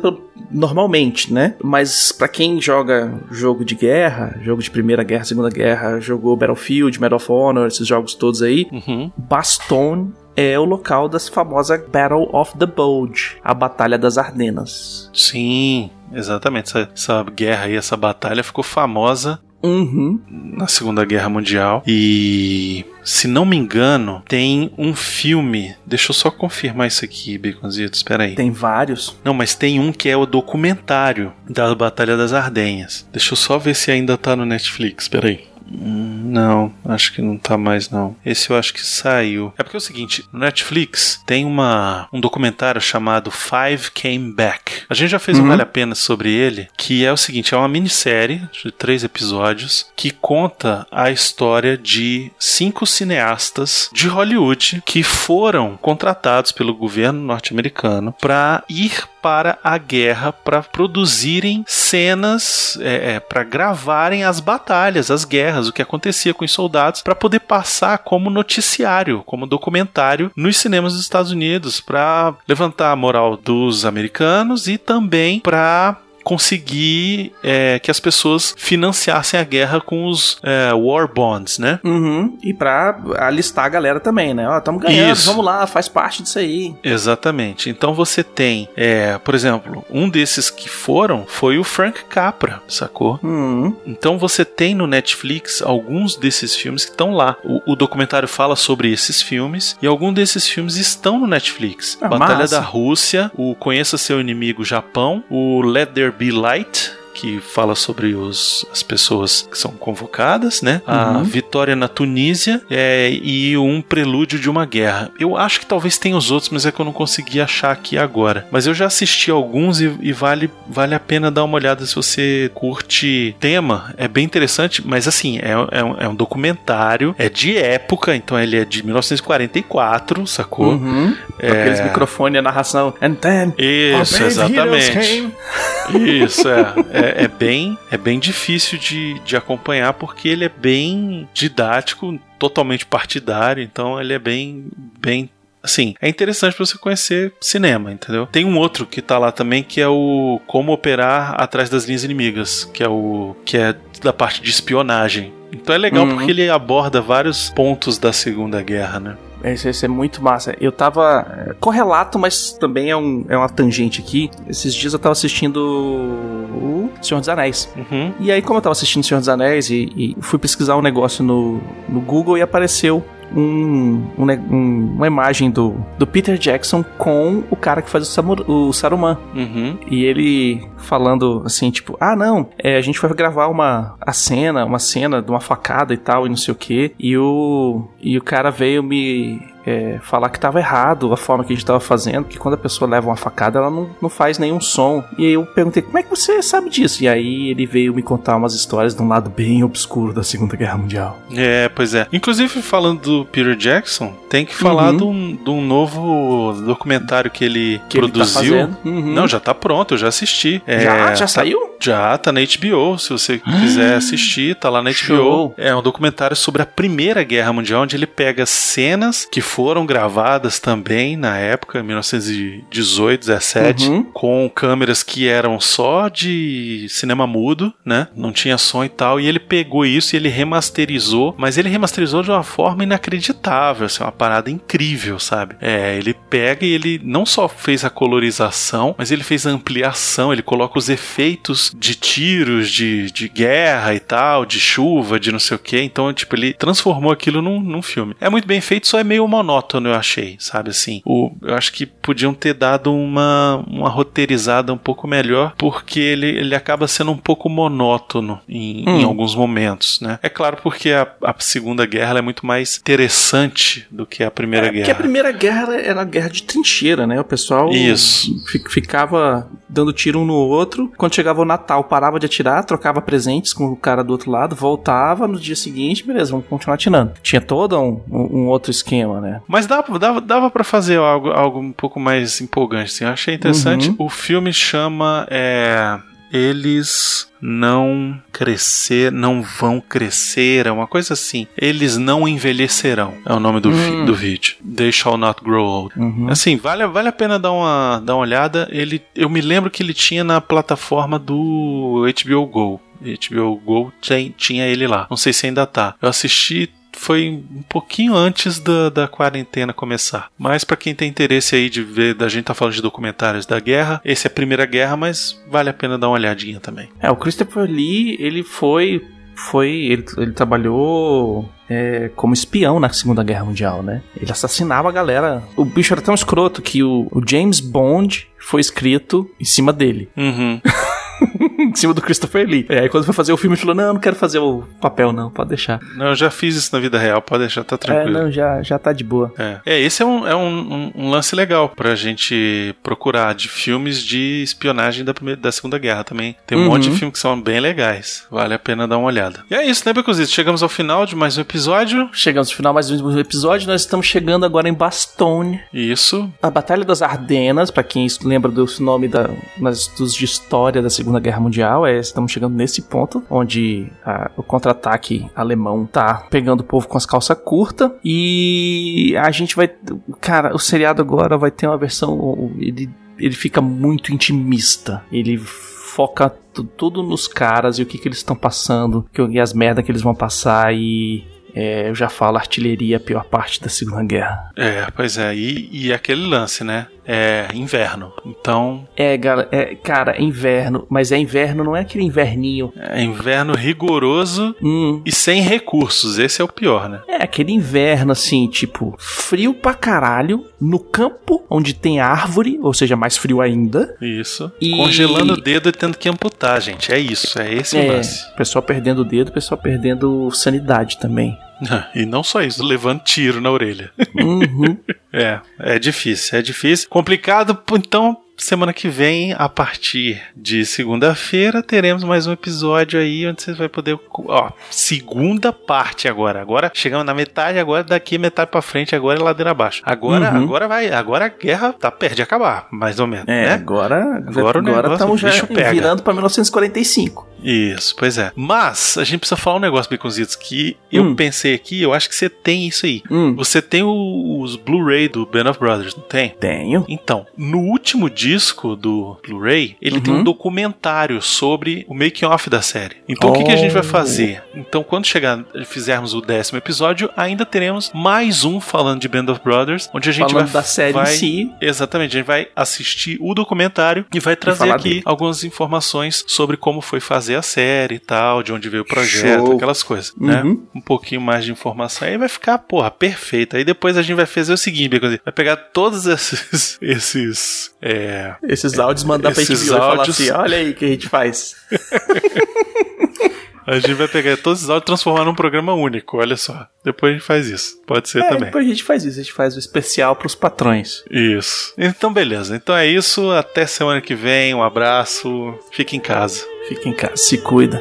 normalmente, né? Mas pra quem joga jogo de guerra, jogo de Primeira Guerra, Segunda Guerra, jogou Battlefield, Medal of Honor, esses jogos todos aí, Uhum. Bastogne é o local das famosa Battle of the Bulge, a Batalha das Ardenas. Sim, exatamente. Essa, essa guerra aí, essa batalha ficou famosa Uhum. na Segunda Guerra Mundial. E, se não me engano, tem um filme. Deixa eu só confirmar isso aqui, Baconzitos. Espera aí. Tem vários. Não, mas tem um que é o documentário da Batalha das Ardenhas. Deixa eu só ver se ainda tá no Netflix. Espera aí. Não, acho que não tá mais não. Esse eu acho que saiu. É porque é o seguinte, no Netflix tem uma, um documentário chamado Five Came Back. A gente já fez um Uhum. Vale a Pena sobre ele, que é o seguinte, é uma minissérie de três episódios que conta a história de cinco cineastas de Hollywood que foram contratados pelo governo norte-americano para ir para a guerra para produzirem cenas, é, é, para gravarem as batalhas, as guerras, o que acontecia com os soldados, para poder passar como noticiário, como documentário nos cinemas dos Estados Unidos, para levantar a moral dos americanos e também para conseguir é, que as pessoas financiassem a guerra com os é, war bonds, né? Uhum. E pra alistar a galera também, né? Ó, tamo ganhando, Isso. vamos lá, faz parte disso aí. Exatamente. Então você tem, é, por exemplo, um desses que foram foi o Frank Capra, sacou? Uhum. Então você tem no Netflix alguns desses filmes que estão lá. O, o documentário fala sobre esses filmes e alguns desses filmes estão no Netflix. Ah, Batalha massa. da Rússia, o Conheça Seu Inimigo Japão, o Let There Be Light. Que fala sobre os, as pessoas que são convocadas, né? A Uhum. vitória na Tunísia é, e um prelúdio de uma guerra. Eu acho que talvez tenha os outros, mas é que eu não consegui achar aqui agora. Mas eu já assisti alguns e, e vale, vale a pena dar uma olhada se você curte tema. É bem interessante, mas assim, é, é um, é um documentário, é de época, então ele é de 1944, sacou? Uhum. Com aqueles microfones, a narração. And then. Isso, exatamente. Isso, é. é. é bem, é bem difícil de, de acompanhar porque ele é bem didático, totalmente partidário, então ele é bem, bem Assim, é interessante pra você conhecer cinema, entendeu? Tem um outro que tá lá também que é o Como Operar Atrás das Linhas Inimigas, que é o que é da parte de espionagem. Então é legal Uhum. porque ele aborda vários pontos da Segunda Guerra, né? Esse, esse é muito massa. Eu tava. é, Correlato, mas também é, um, é uma tangente aqui. Esses dias eu tava assistindo o Senhor dos Anéis. Uhum. E aí, como eu tava assistindo Senhor dos Anéis e, e fui pesquisar um negócio no, no Google e apareceu um, um um- uma imagem do, do Peter Jackson com o cara que faz o, Samur- o Saruman. Uhum. E ele falando assim, tipo, ah, não, é, a gente vai gravar uma a cena, uma cena de uma facada e tal, e não sei o que. E o, e o cara veio me é, falar que tava errado a forma que a gente tava fazendo, que quando a pessoa leva uma facada, ela não, não faz nenhum som. E aí eu perguntei, como é que você sabe disso? E aí ele veio me contar umas histórias de um lado bem obscuro da Segunda Guerra Mundial. É, pois é. Inclusive, falando do Peter Jackson, tem que falar Uhum. de, um, de um novo documentário que ele Que ele tá produziu. Uhum. Não, já tá pronto, eu já assisti. É, já, já tá- saiu? Já, tá na HBO. Se você quiser assistir, tá lá na HBO. Show. É um documentário sobre a Primeira Guerra Mundial, onde ele pega cenas que foram gravadas também na época, 1918, 17, Uhum. com câmeras que eram só de cinema mudo, né? Não tinha som e tal. E ele pegou isso e ele remasterizou, mas ele remasterizou de uma forma inacreditável, assim, uma parada incrível, sabe? É, ele pega e ele não só fez a colorização, mas ele fez a ampliação, ele coloca os efeitos de tiros, de, de guerra e tal, de chuva, de não sei o que. Então, tipo, ele transformou aquilo num, num filme. É muito bem feito, só é meio monótono, eu achei, sabe assim? O, eu acho que podiam ter dado uma, uma roteirizada um pouco melhor, porque ele, ele acaba sendo um pouco monótono em, em Hum. alguns momentos, né? É claro porque a, a Segunda Guerra é muito mais interessante do que a Primeira É, Guerra. Porque a Primeira Guerra era- uma guerra de trincheira, né? O pessoal Isso. fi- ficava dando tiro um no outro. Quando chegava o Natal, parava de atirar, trocava presentes com o cara do outro lado, voltava no dia seguinte, beleza, vamos continuar atirando. Tinha todo um- um outro esquema, né? Mas dava, dava, dava para fazer algo, algo um pouco mais empolgante, assim. Eu achei interessante. Uhum. O filme chama é, Eles não crescer, não vão crescer, é uma coisa assim. Eles não envelhecerão. É o nome do, Hum. do vídeo. They shall not grow old. Uhum. Assim, vale, vale a pena dar uma, dar uma olhada. Ele, eu me lembro que ele tinha na plataforma do HBO Go. HBO Go tem- tinha ele lá. Não sei se ainda tá. Eu assisti foi um pouquinho antes da, da quarentena começar. Mas pra quem tem interesse aí de ver, da gente tá falando de documentários da guerra, esse é a primeira guerra, mas vale a pena dar uma olhadinha também. É, o Christopher Lee, ele foi. Foi. Ele, ele trabalhou é, como espião na Segunda Guerra Mundial, né? Ele assassinava a galera. O bicho era tão escroto que o, o James Bond foi escrito em cima dele. Uhum. em cima do Christopher Lee. É, aí quando foi fazer o filme, ele falou: Não, eu não quero fazer o papel, não, pode deixar. Não, eu já fiz isso na vida real, pode deixar, tá É, tranquilo. não, já, já tá de boa. É, É, esse é, um, é um, um- um lance legal pra gente procurar de filmes de espionagem da, primeira, da Segunda Guerra também. Tem um Uhum. monte de filmes que são bem legais. Vale a pena dar uma olhada. E é isso, né, Becozito? Chegamos ao final de mais um episódio. Chegamos no final mais um episódio. Nós estamos chegando agora em Bastogne. Isso. A Batalha das Ardenas, pra quem lembra do nome da, nas estudos de história da Segunda Guerra Mundial, é, estamos chegando nesse ponto onde a- o contra-ataque alemão tá pegando o povo com as calças curtas e a gente vai, cara, o seriado agora vai ter uma versão, ele, ele fica muito intimista, ele foca tu- tudo nos caras e o que, que eles estão passando, que, e as merdas que eles vão passar e é, eu já falo, artilharia é a pior parte da Segunda Guerra. É, pois é. E, e aquele lance, né? É inverno. Então, É, galera, é, cara, é inverno, mas é inverno, não é aquele inverninho. é inverno rigoroso Hum, e sem recursos. Esse é o pior, né? é aquele inverno assim, tipo, frio pra caralho, no campo onde tem árvore, ou seja, mais frio ainda. Isso. E- Congelando o dedo e tendo que amputar, gente. É isso, é esse o É, lance. pessoal perdendo o dedo, pessoal perdendo sanidade também. E não só isso, levando tiro na orelha. Uhum. É, é difícil, é difícil. Complicado, então semana que vem, a partir de segunda-feira, teremos mais um episódio aí onde você vai poder. Ó, segunda parte agora. Agora chegamos na metade, agora daqui metade pra frente, agora é ladeira abaixo. Agora, Uhum. agora vai, agora a guerra tá perto de acabar, mais ou menos, É, né? agora, Agora agora negócio, estamos já pega. virando pra 1945. Isso, pois é. Mas a gente precisa falar um negócio, Baconzitos, que eu Hum. pensei aqui, eu acho que você tem isso aí. Hum, Você tem os Blu-ray do Band of Brothers, não tem? tenho. Então, no último disco do Blu-ray, ele tem Uhum. um documentário sobre o making-off da série. Então, o que, que a gente vai Oh. fazer? Então, quando chegar, fizermos o décimo episódio, ainda teremos mais um falando de Band of Brothers, onde a gente Falando vai da série vai, em si. Exatamente, a gente vai assistir o documentário e vai trazer falar aqui dele. algumas informações sobre como foi fazer a série e tal, de onde veio o projeto, Show. aquelas coisas, né? Uhum. Um pouquinho mais de informação aí vai ficar, porra, perfeito. Aí depois a gente vai fazer o seguinte, vai pegar todos esses esses é, Esses áudios mandar pra Esses HBO e falar áudios- assim, olha aí o que a gente faz. A gente vai pegar todos os áudios e transformar num programa único, olha só. Depois a gente faz isso. Pode ser É, também. depois a gente faz isso, a gente faz o especial pros patrões. Isso. Então, beleza. Então é isso. Até semana que vem. Um abraço. Fique em casa. Fica em casa, se cuida.